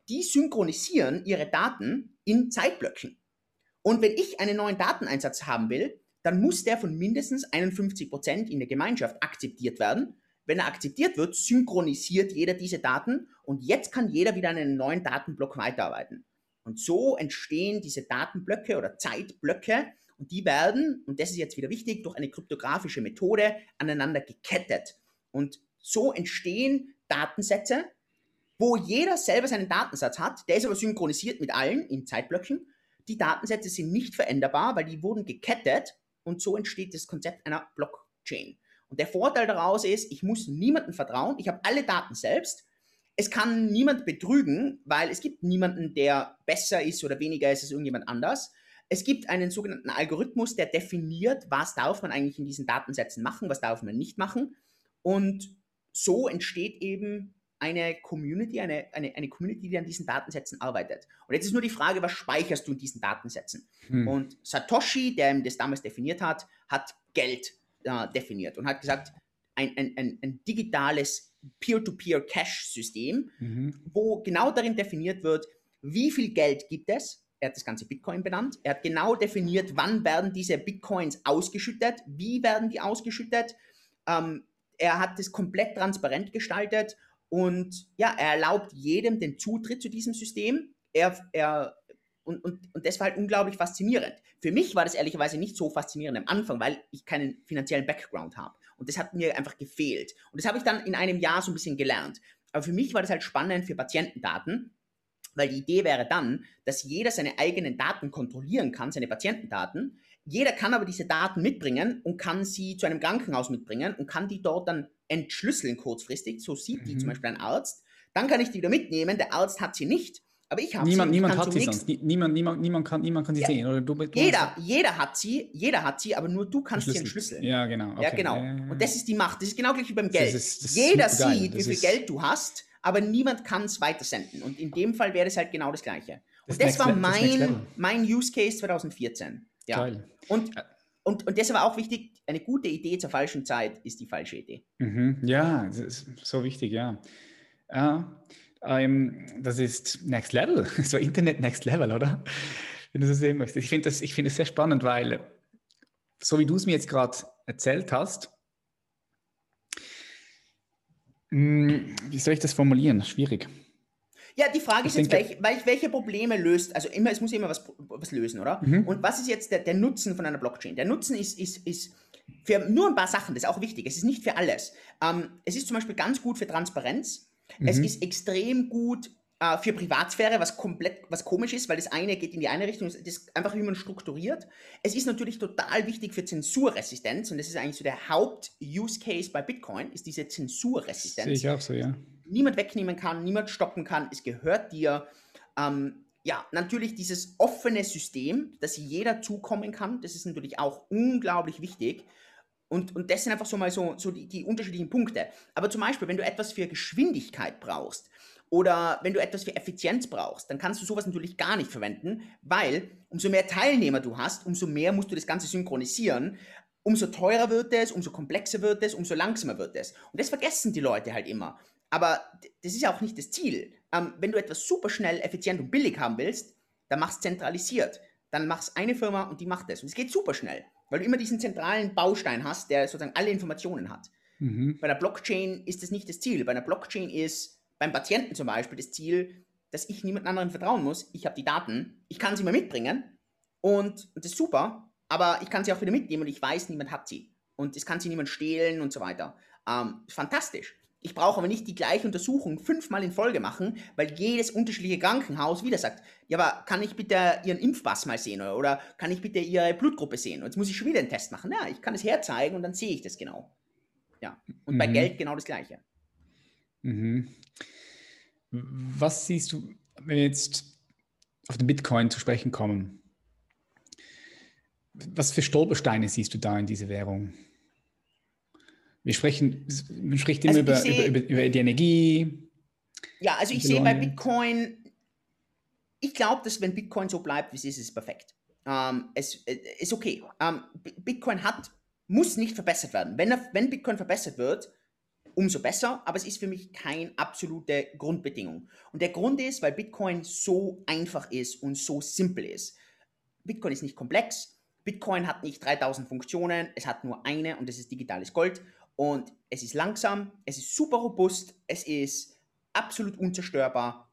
die synchronisieren ihre Daten in Zeitblöcken. Und wenn ich einen neuen Dateneinsatz haben will, dann muss der von mindestens 51 Prozent in der Gemeinschaft akzeptiert werden. Wenn er akzeptiert wird, synchronisiert jeder diese Daten und jetzt kann jeder wieder an einem neuen Datenblock weiterarbeiten. Und so entstehen diese Datenblöcke oder Zeitblöcke und die werden, und das ist jetzt wieder wichtig, durch eine kryptografische Methode aneinander gekettet. Und so entstehen Datensätze, wo jeder selber seinen Datensatz hat, der ist aber synchronisiert mit allen in Zeitblöcken die Datensätze sind nicht veränderbar, weil die wurden gekettet und so entsteht das Konzept einer Blockchain. Und der Vorteil daraus ist, ich muss niemandem vertrauen, ich habe alle Daten selbst. Es kann niemand betrügen, weil es gibt niemanden, der besser ist oder weniger ist als irgendjemand anders. Es gibt einen sogenannten Algorithmus, der definiert, was darf man eigentlich in diesen Datensätzen machen, was darf man nicht machen. Und so entsteht eben eine Community, eine, eine, eine Community, die an diesen Datensätzen arbeitet. Und jetzt ist nur die Frage, was speicherst du in diesen Datensätzen? Hm. Und Satoshi, der das damals definiert hat, hat Geld äh, definiert und hat gesagt, ein, ein, ein, ein digitales Peer-to-Peer-Cash-System, mhm. wo genau darin definiert wird, wie viel Geld gibt es. Er hat das ganze Bitcoin benannt. Er hat genau definiert, wann werden diese Bitcoins ausgeschüttet, wie werden die ausgeschüttet. Ähm, er hat das komplett transparent gestaltet und ja, er erlaubt jedem den Zutritt zu diesem System. Er, er, und, und, und das war halt unglaublich faszinierend. Für mich war das ehrlicherweise nicht so faszinierend am Anfang, weil ich keinen finanziellen Background habe. Und das hat mir einfach gefehlt. Und das habe ich dann in einem Jahr so ein bisschen gelernt. Aber für mich war das halt spannend für Patientendaten, weil die Idee wäre dann, dass jeder seine eigenen Daten kontrollieren kann, seine Patientendaten. Jeder kann aber diese Daten mitbringen und kann sie zu einem Krankenhaus mitbringen und kann die dort dann entschlüsseln kurzfristig, so sieht die zum mhm. Beispiel ein Arzt, dann kann ich die wieder mitnehmen, der Arzt hat sie nicht, aber ich habe sie. Niemand hat sie sonst, niemand, niemand, niemand, kann, niemand kann sie ja. sehen. Oder du, du jeder, jeder hat sie, jeder hat sie, aber nur du kannst sie entschlüsseln. Ja, genau. Okay. Ja, genau. Und das ist die Macht, das ist genau gleich wie beim Geld. Das ist, das jeder sieht, wie viel Geld du hast, aber niemand kann es weitersenden. Und in dem Fall wäre es halt genau das Gleiche. Und das, das war mein, mein Use Case 2014. Ja. Geil. Und und, und deshalb auch wichtig, eine gute Idee zur falschen Zeit ist die falsche Idee. Mhm, ja, das so wichtig, ja. Uh, ähm, das ist Next Level, so Internet Next Level, oder? Wenn du so sehen möchtest. Ich finde das, find das sehr spannend, weil so wie du es mir jetzt gerade erzählt hast, mh, hm, wie soll ich das formulieren? Schwierig. Ja, die Frage ich ist jetzt, welche, welche Probleme löst, also immer, es muss immer was, was lösen, oder? Mhm. Und was ist jetzt der, der Nutzen von einer Blockchain? Der Nutzen ist, ist, ist für nur ein paar Sachen, das ist auch wichtig, es ist nicht für alles. Ähm, es ist zum Beispiel ganz gut für Transparenz, mhm. es ist extrem gut äh, für Privatsphäre, was komplett, was komisch ist, weil das eine geht in die eine Richtung, das ist einfach, wie man strukturiert. Es ist natürlich total wichtig für Zensurresistenz und das ist eigentlich so der Haupt-Use-Case bei Bitcoin, ist diese Zensurresistenz. Sehe ich auch so, ja. Niemand wegnehmen kann, niemand stoppen kann, es gehört dir. Ähm, ja, natürlich dieses offene System, dass jeder zukommen kann, das ist natürlich auch unglaublich wichtig. Und, und das sind einfach so mal so, so die, die unterschiedlichen Punkte. Aber zum Beispiel, wenn du etwas für Geschwindigkeit brauchst, oder wenn du etwas für Effizienz brauchst, dann kannst du sowas natürlich gar nicht verwenden, weil umso mehr Teilnehmer du hast, umso mehr musst du das Ganze synchronisieren. umso teurer wird es, umso komplexer wird es, umso langsamer wird es. Und das vergessen die Leute halt immer. Aber das ist ja auch nicht das Ziel. Ähm, wenn du etwas super schnell, effizient und billig haben willst, dann machst zentralisiert. Dann machst eine Firma und die macht es. Und es geht super schnell, weil du immer diesen zentralen Baustein hast, der sozusagen alle Informationen hat. Mhm. Bei der Blockchain ist das nicht das Ziel. Bei einer Blockchain ist beim Patienten zum Beispiel das Ziel, dass ich niemand anderen vertrauen muss. Ich habe die Daten, ich kann sie mal mitbringen und, und das ist super, aber ich kann sie auch wieder mitnehmen und ich weiß, niemand hat sie. Und es kann sie niemand stehlen und so weiter. Ähm, fantastisch. Ich brauche aber nicht die gleiche Untersuchung fünfmal in Folge machen, weil jedes unterschiedliche Krankenhaus wieder sagt, ja, aber kann ich bitte Ihren Impfpass mal sehen oder, oder kann ich bitte Ihre Blutgruppe sehen? Und jetzt muss ich schon wieder einen Test machen. Ja, ich kann es herzeigen und dann sehe ich das genau. Ja. Und mhm. bei Geld genau das Gleiche. Mhm. Was siehst du, wenn wir jetzt auf den Bitcoin zu sprechen kommen? Was für Stolpersteine siehst du da in diese Währung? Wir sprechen, man spricht immer also über, seh, über, über, über, die Energie. Ja, also ich sehe bei Bitcoin, ich glaube, dass wenn Bitcoin so bleibt, wie es ist, ist es perfekt. Ähm, es äh, ist okay. Ähm, Bitcoin hat, muss nicht verbessert werden. Wenn, er, wenn Bitcoin verbessert wird, umso besser, aber es ist für mich keine absolute Grundbedingung. Und der Grund ist, weil Bitcoin so einfach ist und so simpel ist. Bitcoin ist nicht komplex. Bitcoin hat nicht 3000 Funktionen, es hat nur eine und das ist digitales Gold. Und es ist langsam, es ist super robust, es ist absolut unzerstörbar.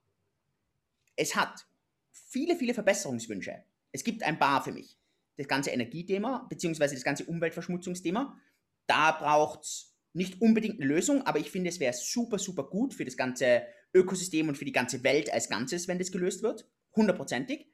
Es hat viele, viele Verbesserungswünsche. Es gibt ein paar für mich. Das ganze Energiethema, beziehungsweise das ganze Umweltverschmutzungsthema. Da braucht es nicht unbedingt eine Lösung, aber ich finde, es wäre super, super gut für das ganze Ökosystem und für die ganze Welt als Ganzes, wenn das gelöst wird. Hundertprozentig.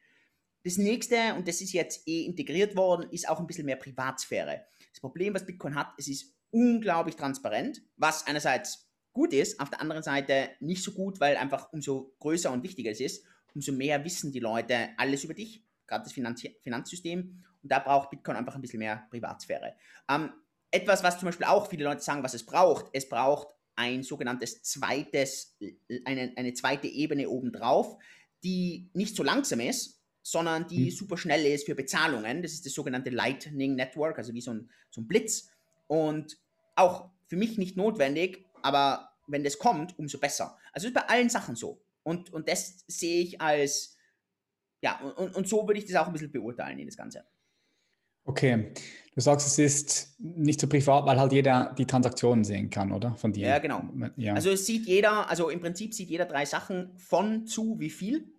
Das nächste, und das ist jetzt eh integriert worden, ist auch ein bisschen mehr Privatsphäre. Das Problem, was Bitcoin hat, es ist unglaublich transparent, was einerseits gut ist, auf der anderen Seite nicht so gut, weil einfach umso größer und wichtiger es ist, umso mehr wissen die Leute alles über dich, gerade das Finanz Finanzsystem. Und da braucht Bitcoin einfach ein bisschen mehr Privatsphäre. Ähm, etwas, was zum Beispiel auch viele Leute sagen, was es braucht, es braucht ein sogenanntes zweites, eine, eine zweite Ebene obendrauf, die nicht so langsam ist, sondern die mhm. super schnell ist für Bezahlungen. Das ist das sogenannte Lightning Network, also wie so ein, so ein Blitz. Und auch für mich nicht notwendig, aber wenn das kommt, umso besser. Also ist bei allen Sachen so. Und, und das sehe ich als, ja, und, und so würde ich das auch ein bisschen beurteilen in das Ganze. Okay, du sagst, es ist nicht so privat, weil halt jeder die Transaktionen sehen kann, oder? Von dir. Ja, genau. Ja. Also es sieht jeder, also im Prinzip sieht jeder drei Sachen von zu wie viel.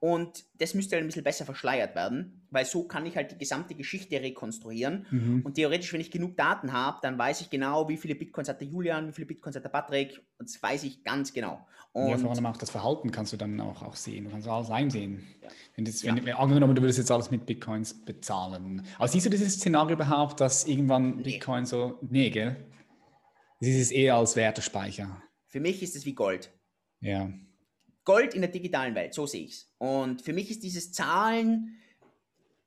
Und das müsste ein bisschen besser verschleiert werden, weil so kann ich halt die gesamte Geschichte rekonstruieren. Mhm. Und theoretisch, wenn ich genug Daten habe, dann weiß ich genau, wie viele Bitcoins hat der Julian, wie viele Bitcoins hat der Patrick. Und das weiß ich ganz genau. Und ja, vor allem auch das Verhalten kannst du dann auch, auch sehen. Du kannst alles einsehen. Ja. Wenn das, wenn, ja. angenommen, du würdest jetzt alles mit Bitcoins bezahlen. Aber siehst du dieses Szenario überhaupt, dass irgendwann nee. Bitcoin so. Nee, gell? Das ist es eher als Wertespeicher. Für mich ist es wie Gold. Ja. Gold in der digitalen Welt, so sehe ich es. Und für mich ist dieses Zahlen,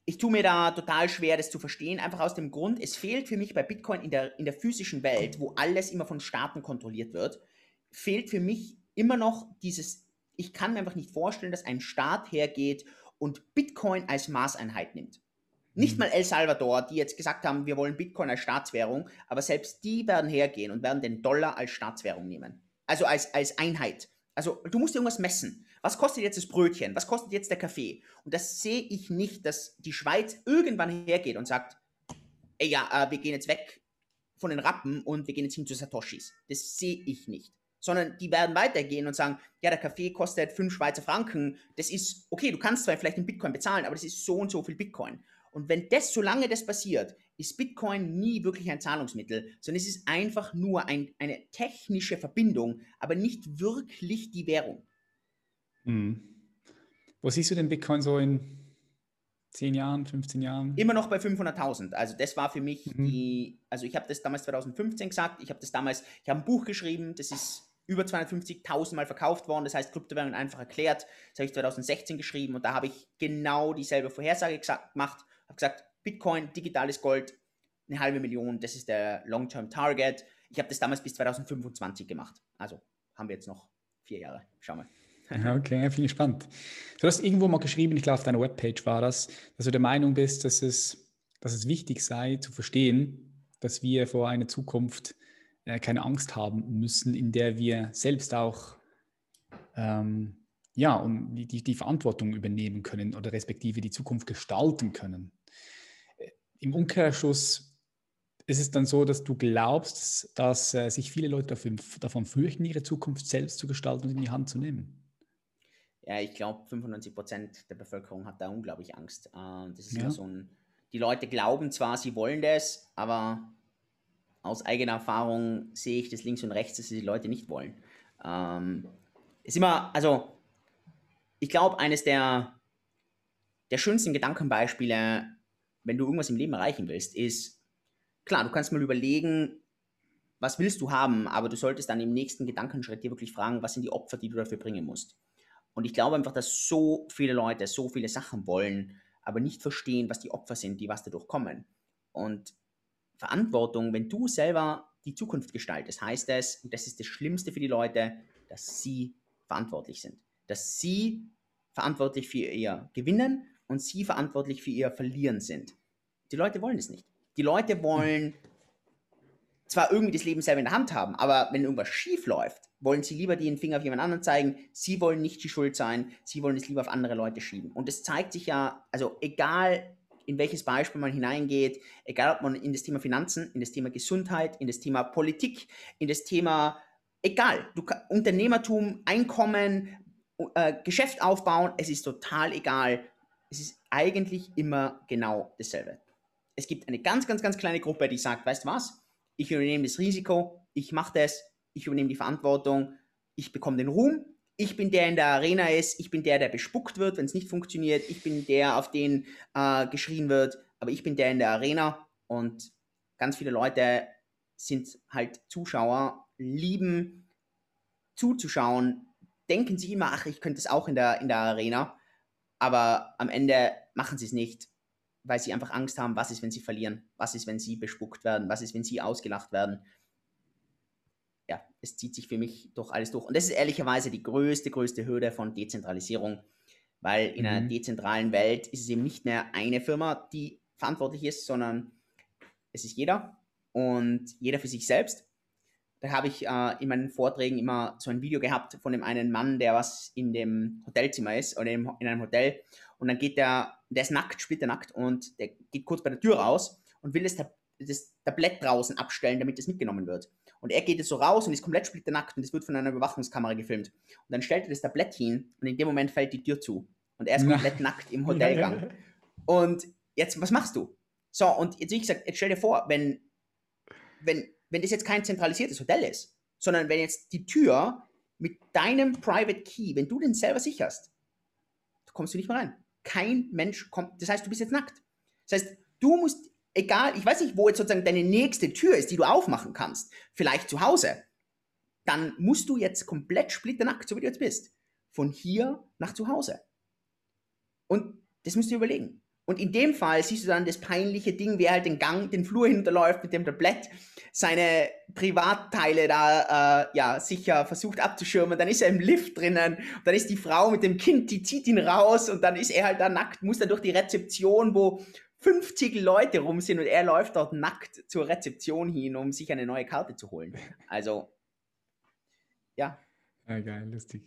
ich tue mir da total schwer, das zu verstehen, einfach aus dem Grund, es fehlt für mich bei Bitcoin in der, in der physischen Welt, wo alles immer von Staaten kontrolliert wird, fehlt für mich immer noch dieses, ich kann mir einfach nicht vorstellen, dass ein Staat hergeht und Bitcoin als Maßeinheit nimmt. Nicht mhm. mal El Salvador, die jetzt gesagt haben, wir wollen Bitcoin als Staatswährung, aber selbst die werden hergehen und werden den Dollar als Staatswährung nehmen. Also als, als Einheit. Also du musst irgendwas messen. Was kostet jetzt das Brötchen? Was kostet jetzt der Kaffee? Und das sehe ich nicht, dass die Schweiz irgendwann hergeht und sagt, ey ja, äh, wir gehen jetzt weg von den Rappen und wir gehen jetzt hin zu Satoshis. Das sehe ich nicht. Sondern die werden weitergehen und sagen, ja, der Kaffee kostet 5 Schweizer Franken. Das ist, okay, du kannst zwar vielleicht in Bitcoin bezahlen, aber das ist so und so viel Bitcoin. Und wenn das, solange das passiert, ist Bitcoin nie wirklich ein Zahlungsmittel, sondern es ist einfach nur ein, eine technische Verbindung, aber nicht wirklich die Währung. Mhm. Wo siehst du den Bitcoin so in 10 Jahren, 15 Jahren? Immer noch bei 500.000. Also das war für mich mhm. die, also ich habe das damals 2015 gesagt, ich habe das damals, ich habe ein Buch geschrieben, das ist über 250.000 Mal verkauft worden. Das heißt, Kryptowährungen einfach erklärt. Das habe ich 2016 geschrieben und da habe ich genau dieselbe Vorhersage gemacht habe gesagt, Bitcoin, digitales Gold, eine halbe Million, das ist der Long-Term-Target. Ich habe das damals bis 2025 gemacht. Also haben wir jetzt noch vier Jahre. Schauen wir. Okay, finde ich spannend. Du hast irgendwo mal geschrieben, ich glaube auf deiner Webpage war das, dass du der Meinung bist, dass es, dass es wichtig sei zu verstehen, dass wir vor einer Zukunft äh, keine Angst haben müssen, in der wir selbst auch ähm, ja, und die, die, Verantwortung übernehmen können oder respektive die Zukunft gestalten können. Äh, Im Umkehrschluss ist es dann so, dass du glaubst, dass äh, sich viele Leute dafür, davon fürchten, ihre Zukunft selbst zu gestalten und in die Hand zu nehmen? Ja, ich glaube, 95 Prozent der Bevölkerung hat da unglaublich Angst. Äh, das ist ja. so ein, die Leute glauben zwar, sie wollen das, aber aus eigener Erfahrung sehe ich das links und rechts, dass die Leute nicht wollen. Ähm, ist immer, also ich glaube, eines der, der schönsten Gedankenbeispiele, wenn du irgendwas im Leben erreichen willst, ist, klar, du kannst mal überlegen, was willst du haben, aber du solltest dann im nächsten Gedankenschritt dir wirklich fragen, was sind die Opfer, die du dafür bringen musst. Und ich glaube einfach, dass so viele Leute so viele Sachen wollen, aber nicht verstehen, was die Opfer sind, die was dadurch kommen. Und Verantwortung, wenn du selber die Zukunft gestaltest, heißt es, und das ist das Schlimmste für die Leute, dass sie verantwortlich sind dass sie verantwortlich für ihr Gewinnen und sie verantwortlich für ihr Verlieren sind. Die Leute wollen es nicht. Die Leute wollen zwar irgendwie das Leben selber in der Hand haben, aber wenn irgendwas schief läuft, wollen sie lieber den Finger auf jemand anderen zeigen. Sie wollen nicht die Schuld sein. Sie wollen es lieber auf andere Leute schieben. Und es zeigt sich ja, also egal in welches Beispiel man hineingeht, egal ob man in das Thema Finanzen, in das Thema Gesundheit, in das Thema Politik, in das Thema, egal, du, Unternehmertum, Einkommen, äh, Geschäft aufbauen, es ist total egal. Es ist eigentlich immer genau dasselbe. Es gibt eine ganz, ganz, ganz kleine Gruppe, die sagt, weißt du was, ich übernehme das Risiko, ich mache das, ich übernehme die Verantwortung, ich bekomme den Ruhm, ich bin der in der Arena ist, ich bin der, der bespuckt wird, wenn es nicht funktioniert, ich bin der, auf den äh, geschrien wird, aber ich bin der in der Arena. Und ganz viele Leute sind halt Zuschauer, lieben zuzuschauen, denken sich immer, ach, ich könnte es auch in der, in der Arena. Aber am Ende machen sie es nicht, weil sie einfach Angst haben, was ist, wenn sie verlieren? Was ist, wenn sie bespuckt werden? Was ist, wenn sie ausgelacht werden? Ja, es zieht sich für mich doch alles durch. Und das ist ehrlicherweise die größte, größte Hürde von Dezentralisierung, weil in mhm. einer dezentralen Welt ist es eben nicht mehr eine Firma, die verantwortlich ist, sondern es ist jeder und jeder für sich selbst da habe ich äh, in meinen Vorträgen immer so ein Video gehabt von dem einen Mann, der was in dem Hotelzimmer ist oder in einem Hotel. Und dann geht der, der ist nackt, splitternackt und der geht kurz bei der Tür raus und will das, das Tablett draußen abstellen, damit es mitgenommen wird. Und er geht jetzt so raus und ist komplett splitternackt und es wird von einer Überwachungskamera gefilmt. Und dann stellt er das Tablett hin und in dem Moment fällt die Tür zu. Und er ist komplett Na. nackt im Hotelgang. Und jetzt, was machst du? So, und jetzt, wie gesagt, jetzt stell dir vor, wenn, wenn wenn das jetzt kein zentralisiertes Hotel ist, sondern wenn jetzt die Tür mit deinem Private Key, wenn du den selber sicherst, kommst du nicht mehr rein. Kein Mensch kommt, das heißt, du bist jetzt nackt. Das heißt, du musst, egal, ich weiß nicht, wo jetzt sozusagen deine nächste Tür ist, die du aufmachen kannst, vielleicht zu Hause, dann musst du jetzt komplett splitternackt, so wie du jetzt bist, von hier nach zu Hause. Und das musst du überlegen. Und in dem Fall siehst du dann das peinliche Ding, wie er halt den Gang, den Flur hinterläuft mit dem Tablett, seine Privatteile da, äh, ja, sicher versucht abzuschirmen. Dann ist er im Lift drinnen, dann ist die Frau mit dem Kind, die zieht ihn raus und dann ist er halt da nackt, muss dann durch die Rezeption, wo 50 Leute rum sind und er läuft dort nackt zur Rezeption hin, um sich eine neue Karte zu holen. Also, ja. Ja, geil, lustig.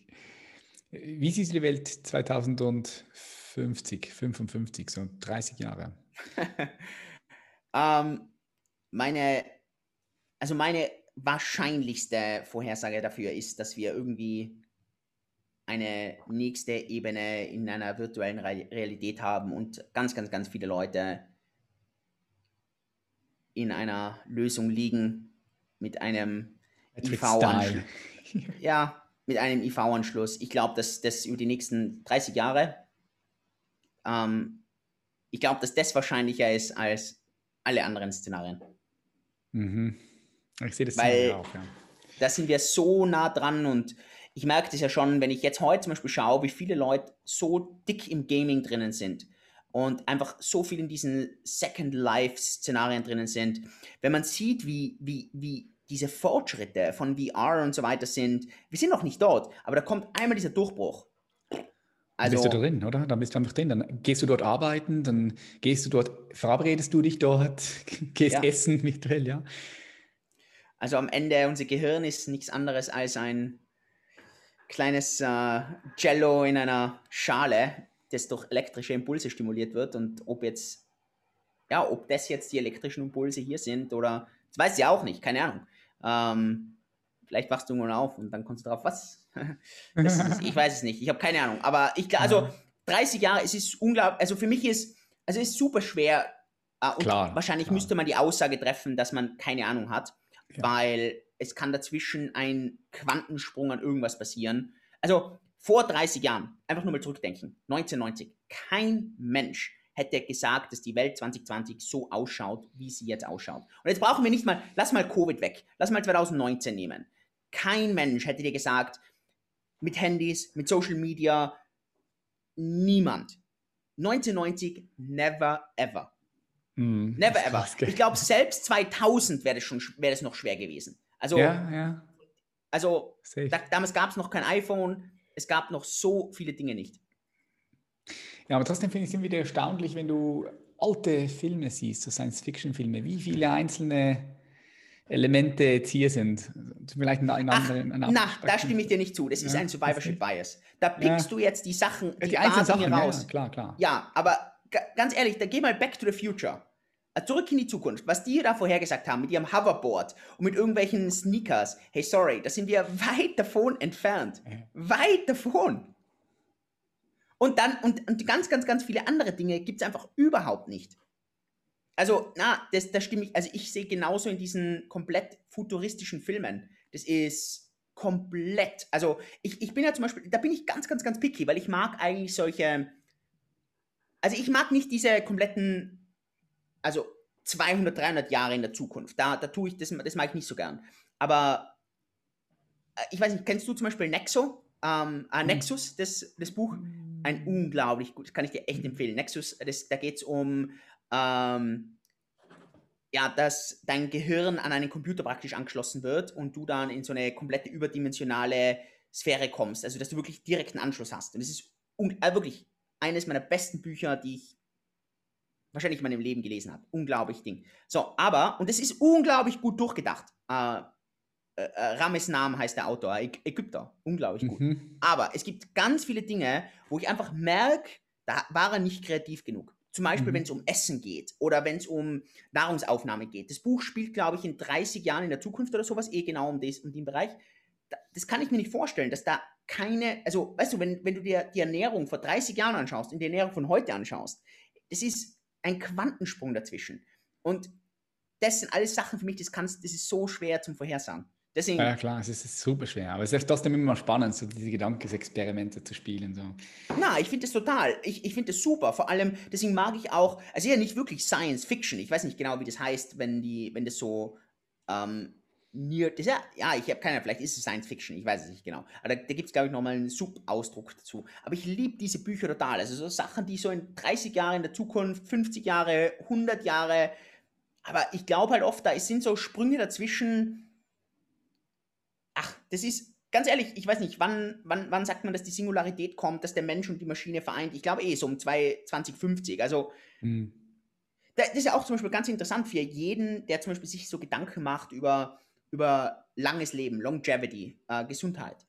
Wie siehst du die Welt 2004? 50, 55, so 30 Jahre? ähm, meine, also meine wahrscheinlichste Vorhersage dafür ist, dass wir irgendwie eine nächste Ebene in einer virtuellen Realität haben und ganz, ganz, ganz viele Leute in einer Lösung liegen mit einem IV-Anschluss. ja, mit einem IV-Anschluss. Ich glaube, dass das über die nächsten 30 Jahre ähm, ich glaube, dass das wahrscheinlicher ist als alle anderen Szenarien. Mhm. Ich sehe das Weil auch, ja. Da sind wir so nah dran und ich merke das ja schon, wenn ich jetzt heute zum Beispiel schaue, wie viele Leute so dick im Gaming drinnen sind und einfach so viel in diesen Second Life-Szenarien drinnen sind. Wenn man sieht, wie, wie, wie diese Fortschritte von VR und so weiter sind, wir sind noch nicht dort, aber da kommt einmal dieser Durchbruch Also, bist du drin, oder? Dann bist du einfach drin. Dann gehst du dort arbeiten, dann gehst du dort, verabredest du dich dort, gehst ja. essen virtuell, ja. Also am Ende, unser Gehirn ist nichts anderes als ein kleines äh, Jello in einer Schale, das durch elektrische Impulse stimuliert wird. Und ob jetzt, ja, ob das jetzt die elektrischen Impulse hier sind oder, das weiß ich auch nicht, keine Ahnung. Ähm, vielleicht wachst du irgendwann auf und dann kommst du drauf, was? ist, ich weiß es nicht, ich habe keine Ahnung. Aber ich also 30 Jahre, es ist unglaublich, also für mich ist, also es ist super schwer. Äh, und klar, wahrscheinlich klar. müsste man die Aussage treffen, dass man keine Ahnung hat, ja. weil es kann dazwischen ein Quantensprung an irgendwas passieren. Also vor 30 Jahren, einfach nur mal zurückdenken, 1990, kein Mensch hätte gesagt, dass die Welt 2020 so ausschaut, wie sie jetzt ausschaut. Und jetzt brauchen wir nicht mal, lass mal Covid weg, lass mal 2019 nehmen. Kein Mensch hätte dir gesagt, mit Handys, mit Social Media, niemand. 1990, never ever. Mm, never ever. Ich glaube, selbst 2000 wäre das, schon, wäre das noch schwer gewesen. Also, ja, ja. also da, damals gab es noch kein iPhone, es gab noch so viele Dinge nicht. Ja, aber trotzdem finde ich es wieder erstaunlich, wenn du alte Filme siehst, so Science-Fiction-Filme, wie viele einzelne Elemente jetzt hier sind. Vielleicht ein, ein Ach, ein na, da stimme ich dir nicht zu. Das ja, ist ein Survivorship Bias. Da pickst ja. du jetzt die Sachen, die, die einzelnen Sachen raus. Ja, klar, klar. Ja, aber ganz ehrlich, da geh mal back to the future. Äh, zurück in die Zukunft, was die da vorhergesagt haben mit ihrem Hoverboard und mit irgendwelchen Sneakers, hey, sorry, da sind wir weit davon entfernt. Weit davon. Und dann, und, und ganz, ganz, ganz viele andere Dinge gibt es einfach überhaupt nicht. Also, na, das, das stimme ich, also ich sehe genauso in diesen komplett futuristischen Filmen. Das ist komplett, also ich, ich bin ja zum Beispiel, da bin ich ganz, ganz, ganz picky, weil ich mag eigentlich solche, also ich mag nicht diese kompletten also 200, 300 Jahre in der Zukunft. Da, da tue ich, das, das mag ich nicht so gern. Aber äh, ich weiß nicht, kennst du zum Beispiel Nexo? Ähm, äh, Nexus, das, das Buch? Ein unglaublich gut, das kann ich dir echt empfehlen. Nexus, das, da geht es um, ähm, ja, dass dein Gehirn an einen Computer praktisch angeschlossen wird und du dann in so eine komplette überdimensionale Sphäre kommst. Also, dass du wirklich direkten Anschluss hast. Und das ist äh, wirklich eines meiner besten Bücher, die ich wahrscheinlich in meinem Leben gelesen habe. Unglaublich Ding. So, aber, und es ist unglaublich gut durchgedacht. Äh, äh, äh Rames Nam heißt der Autor, Ägypter. Unglaublich gut. Mhm. Aber es gibt ganz viele Dinge, wo ich einfach merke, da war er nicht kreativ genug. Zum Beispiel, mhm. wenn es um Essen geht oder wenn es um Nahrungsaufnahme geht. Das Buch spielt, glaube ich, in 30 Jahren in der Zukunft oder sowas, eh genau um, des, um den Bereich. Das kann ich mir nicht vorstellen, dass da keine, also weißt du, wenn, wenn du dir die Ernährung vor 30 Jahren anschaust und die Ernährung von heute anschaust, das ist ein Quantensprung dazwischen. Und das sind alles Sachen für mich, das, kannst, das ist so schwer zum Vorhersagen. Deswegen, ja, klar, es ist super schwer. Aber es ist trotzdem immer spannend, so diese Gedankensexperimente zu spielen. So. Na, ich finde das total. Ich, ich finde das super. Vor allem, deswegen mag ich auch, also ja nicht wirklich Science Fiction. Ich weiß nicht genau, wie das heißt, wenn die, wenn das so ähm, Near, das ja, ja, ich habe keine, vielleicht ist es Science Fiction, ich weiß es nicht genau. Aber da, da gibt es, glaube ich, nochmal einen Subausdruck dazu. Aber ich liebe diese Bücher total. Also so Sachen, die so in 30 Jahren in der Zukunft, 50 Jahre, 100 Jahre, aber ich glaube halt oft, da sind so Sprünge dazwischen. Ach, das ist, ganz ehrlich, ich weiß nicht, wann, wann, wann sagt man, dass die Singularität kommt, dass der Mensch und die Maschine vereint? Ich glaube eh so um 2050. Also, hm. das ist ja auch zum Beispiel ganz interessant für jeden, der zum Beispiel sich so Gedanken macht über über langes Leben, Longevity, äh, Gesundheit.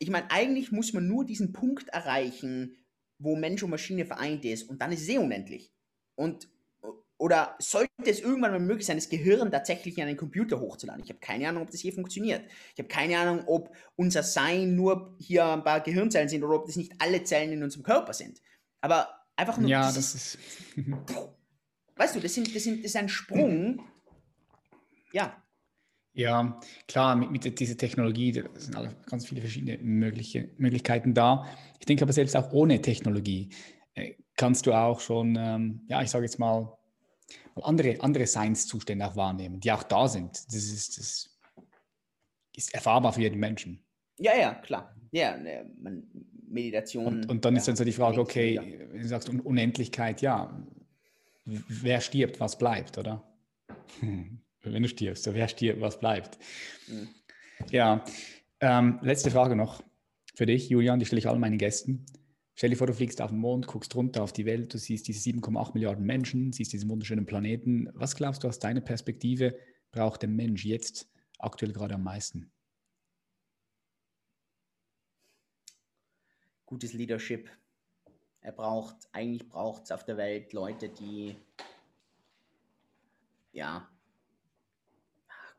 Ich meine, eigentlich muss man nur diesen Punkt erreichen, wo Mensch und Maschine vereint ist und dann ist es eh unendlich. Und oder sollte es irgendwann mal möglich sein, das Gehirn tatsächlich in einen Computer hochzuladen? Ich habe keine Ahnung, ob das hier funktioniert. Ich habe keine Ahnung, ob unser Sein nur hier ein paar Gehirnzellen sind oder ob das nicht alle Zellen in unserem Körper sind. Aber einfach nur. Ja, das ist. weißt du, das, sind, das, sind, das ist ein Sprung. Ja, ja, klar, mit, mit dieser Technologie, da sind alle, ganz viele verschiedene mögliche, Möglichkeiten da. Ich denke aber selbst auch ohne Technologie äh, kannst du auch schon, ähm, ja, ich sage jetzt mal, andere, andere Seinszustände auch wahrnehmen, die auch da sind. Das ist, das ist erfahrbar für jeden Menschen. Ja, ja, klar. Ja, ne, Meditation. Und, und dann ja, ist dann so die Frage, okay, wenn du sagst Unendlichkeit, ja, wer stirbt, was bleibt, oder? wenn du stirbst, wer stirbt, was bleibt. Mhm. Ja, ähm, letzte Frage noch für dich, Julian, die stelle ich all meinen Gästen. Stell dir vor, du fliegst auf den Mond, guckst runter auf die Welt, du siehst diese 7,8 Milliarden Menschen, siehst diesen wunderschönen Planeten. Was glaubst du aus deiner Perspektive braucht der Mensch jetzt aktuell gerade am meisten? Gutes Leadership. Er braucht, eigentlich braucht es auf der Welt Leute, die ja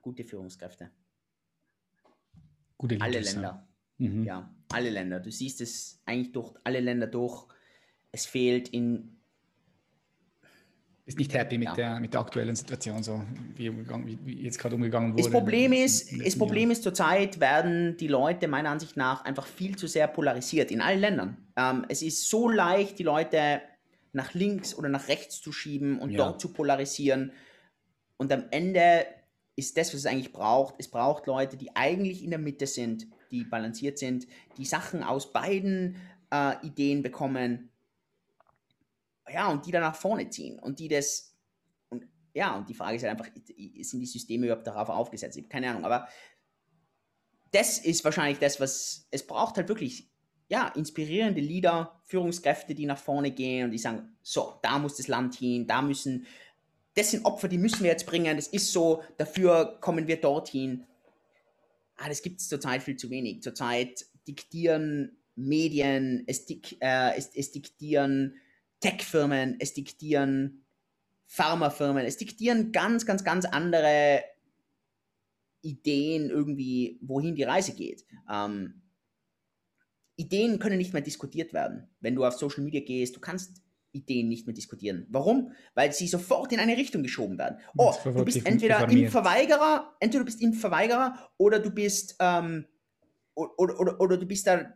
gute Führungskräfte. Gute Alle Länder. Mhm. Ja, alle Länder. Du siehst es eigentlich durch alle Länder durch. Es fehlt in. Ist nicht happy mit, ja. der, mit der aktuellen Situation, so wie, wie, wie jetzt gerade umgegangen wurde. Das Problem ist, das Problem ist zurzeit werden die Leute meiner Ansicht nach einfach viel zu sehr polarisiert in allen Ländern. Ähm, es ist so leicht, die Leute nach links oder nach rechts zu schieben und ja. dort zu polarisieren. Und am Ende ist das, was es eigentlich braucht. Es braucht Leute, die eigentlich in der Mitte sind, die balanciert sind, die Sachen aus beiden äh, Ideen bekommen. Ja, und die dann nach vorne ziehen und die das. Und ja, und die Frage ist halt einfach, sind die Systeme überhaupt darauf aufgesetzt? Ich habe keine Ahnung, aber das ist wahrscheinlich das, was es braucht halt wirklich ja, inspirierende Leader, Führungskräfte, die nach vorne gehen und die sagen, so, da muss das Land hin, da müssen das sind Opfer, die müssen wir jetzt bringen, das ist so, dafür kommen wir dorthin. Ah, das gibt es zurzeit viel zu wenig. Zurzeit diktieren Medien, es, dik äh, es, es diktieren Tech-Firmen, es diktieren Pharmafirmen, es diktieren ganz, ganz, ganz andere Ideen irgendwie, wohin die Reise geht. Ähm, Ideen können nicht mehr diskutiert werden. Wenn du auf Social Media gehst, du kannst Ideen nicht mehr diskutieren. Warum? Weil sie sofort in eine Richtung geschoben werden. Oh, du bist entweder Impfverweigerer, entweder du bist Impfverweigerer oder du bist ähm, oder, oder, oder du bist da,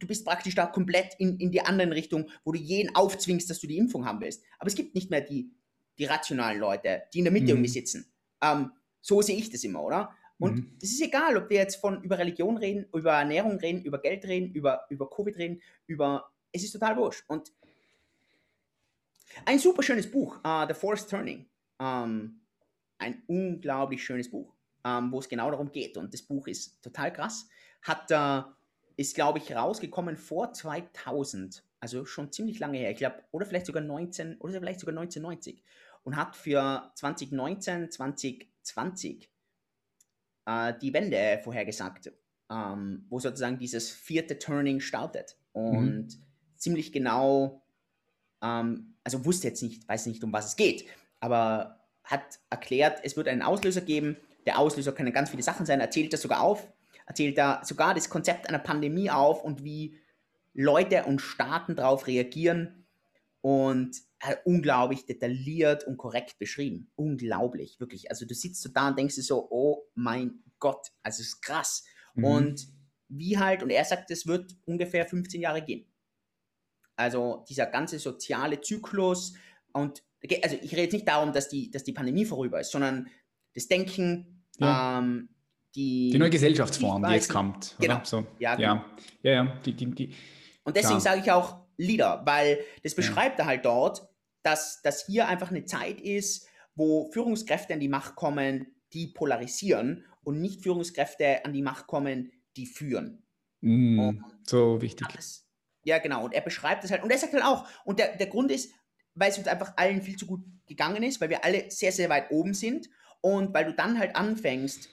du bist praktisch da komplett in, in die andere Richtung, wo du jeden aufzwingst, dass du die Impfung haben willst. Aber es gibt nicht mehr die, die rationalen Leute, die in der Mitte mhm. irgendwie sitzen. Ähm, so sehe ich das immer, oder? Und mhm. es ist egal, ob wir jetzt von über Religion reden, über Ernährung reden, über Geld reden, über, über Covid reden, über. Es ist total wurscht. Und ein super schönes Buch, uh, The Forest Turning. Um, ähm, ein unglaublich schönes Buch, um, ähm, wo es genau darum geht. Und das Buch ist total krass. Hat, uh, ist, glaube ich, rausgekommen vor 2000. Also schon ziemlich lange her. Ich glaube, oder vielleicht sogar 19, oder vielleicht sogar 1990. Und hat für 2019, 2020 uh, die Wende vorhergesagt, um, ähm, wo sozusagen dieses vierte Turning startet. Und mhm. ziemlich genau ähm, also wusste jetzt nicht, weiß nicht, um was es geht, aber hat erklärt, es wird einen Auslöser geben. Der Auslöser können ganz viele Sachen sein, erzählt das sogar auf, erzählt da sogar das Konzept einer Pandemie auf und wie Leute und Staaten darauf reagieren und äh, unglaublich detailliert und korrekt beschrieben. Unglaublich, wirklich. Also du sitzt so da und denkst dir so, oh mein Gott, also es ist krass. Mhm. Und wie halt, und er sagt, es wird ungefähr 15 Jahre gehen. Also dieser ganze soziale Zyklus und also ich rede jetzt nicht darum, dass die, dass die Pandemie vorüber ist, sondern das Denken, ja. ähm, die, die neue Gesellschaftsform, die jetzt kommt. Genau. So. Ja, genau. ja, ja, ja. Die, die, die, und deswegen sage ich auch Leader, weil das beschreibt ja. er halt dort, dass, dass hier einfach eine Zeit ist, wo Führungskräfte an die Macht kommen, die polarisieren und nicht Führungskräfte an die Macht kommen, die führen. Mm, so wichtig. Das, ja, genau. Und er beschreibt es halt. Und er sagt halt auch, und der, der Grund ist, weil es uns einfach allen viel zu gut gegangen ist, weil wir alle sehr, sehr weit oben sind und weil du dann halt anfängst,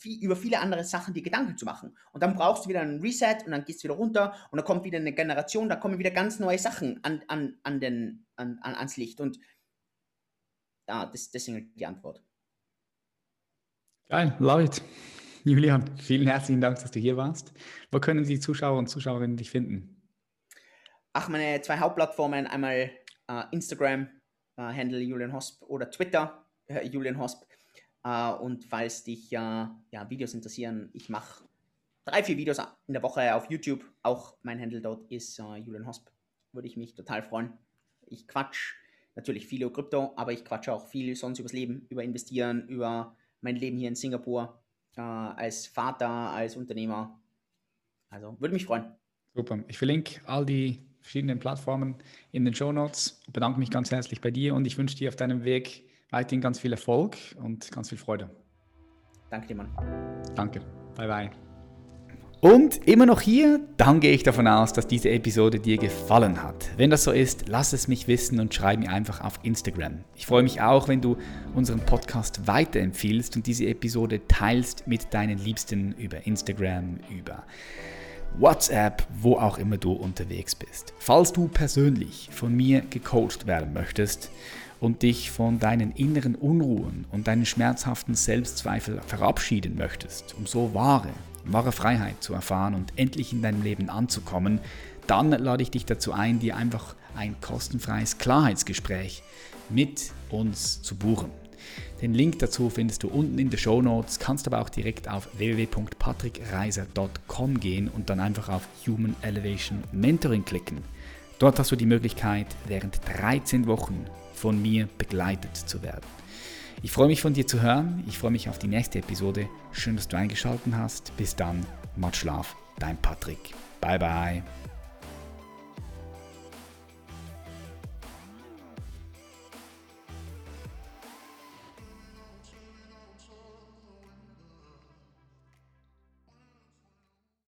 viel, über viele andere Sachen dir Gedanken zu machen. Und dann brauchst du wieder einen Reset und dann gehst du wieder runter und dann kommt wieder eine Generation, da kommen wieder ganz neue Sachen an, an, an den, an, an, ans Licht. Und ja, das, deswegen die Antwort. Geil, love it. Julian, vielen herzlichen Dank, dass du hier warst. Wo können die Zuschauer und Zuschauerinnen dich finden? Ach, meine zwei Hauptplattformen, einmal äh, Instagram, äh, Handle Julian Hosp oder Twitter, äh, Julian Hosp. Äh, und falls dich ja, Videos interessieren, ich mache drei, vier Videos in der Woche auf YouTube. Auch mein Handle dort ist äh, Julian Hosp. Würde ich mich total freuen. Ich quatsch natürlich viel über Krypto, aber ich quatsche auch viel sonst übers Leben, über Investieren, über mein Leben hier in Singapur, äh, als Vater, als Unternehmer. Also würde mich freuen. Super. Ich verlinke all die verschiedenen Plattformen in den Show Notes. Bedanke mich ganz herzlich bei dir und ich wünsche dir auf deinem Weg weiterhin ganz viel Erfolg und ganz viel Freude. Danke dir, Mann. Danke. Bye, bye. Und immer noch hier, dann gehe ich davon aus, dass diese Episode dir gefallen hat. Wenn das so ist, lass es mich wissen und schreib mir einfach auf Instagram. Ich freue mich auch, wenn du unseren Podcast weiterempfiehlst und diese Episode teilst mit deinen Liebsten über Instagram, über WhatsApp, wo auch immer du unterwegs bist. Falls du persönlich von mir gecoacht werden möchtest und dich von deinen inneren Unruhen und deinen schmerzhaften Selbstzweifel verabschieden möchtest, um so wahre, wahre Freiheit zu erfahren und endlich in deinem Leben anzukommen, dann lade ich dich dazu ein, dir einfach ein kostenfreies Klarheitsgespräch mit uns zu buchen. Den Link dazu findest du unten in den Show Notes, kannst aber auch direkt auf www.patrickreiser.com gehen und dann einfach auf Human Elevation Mentoring klicken. Dort hast du die Möglichkeit, während 13 Wochen von mir begleitet zu werden. Ich freue mich von dir zu hören. Ich freue mich auf die nächste Episode. Schön, dass du eingeschaltet hast. Bis dann. Matt Schlaf. Dein Patrick. Bye bye.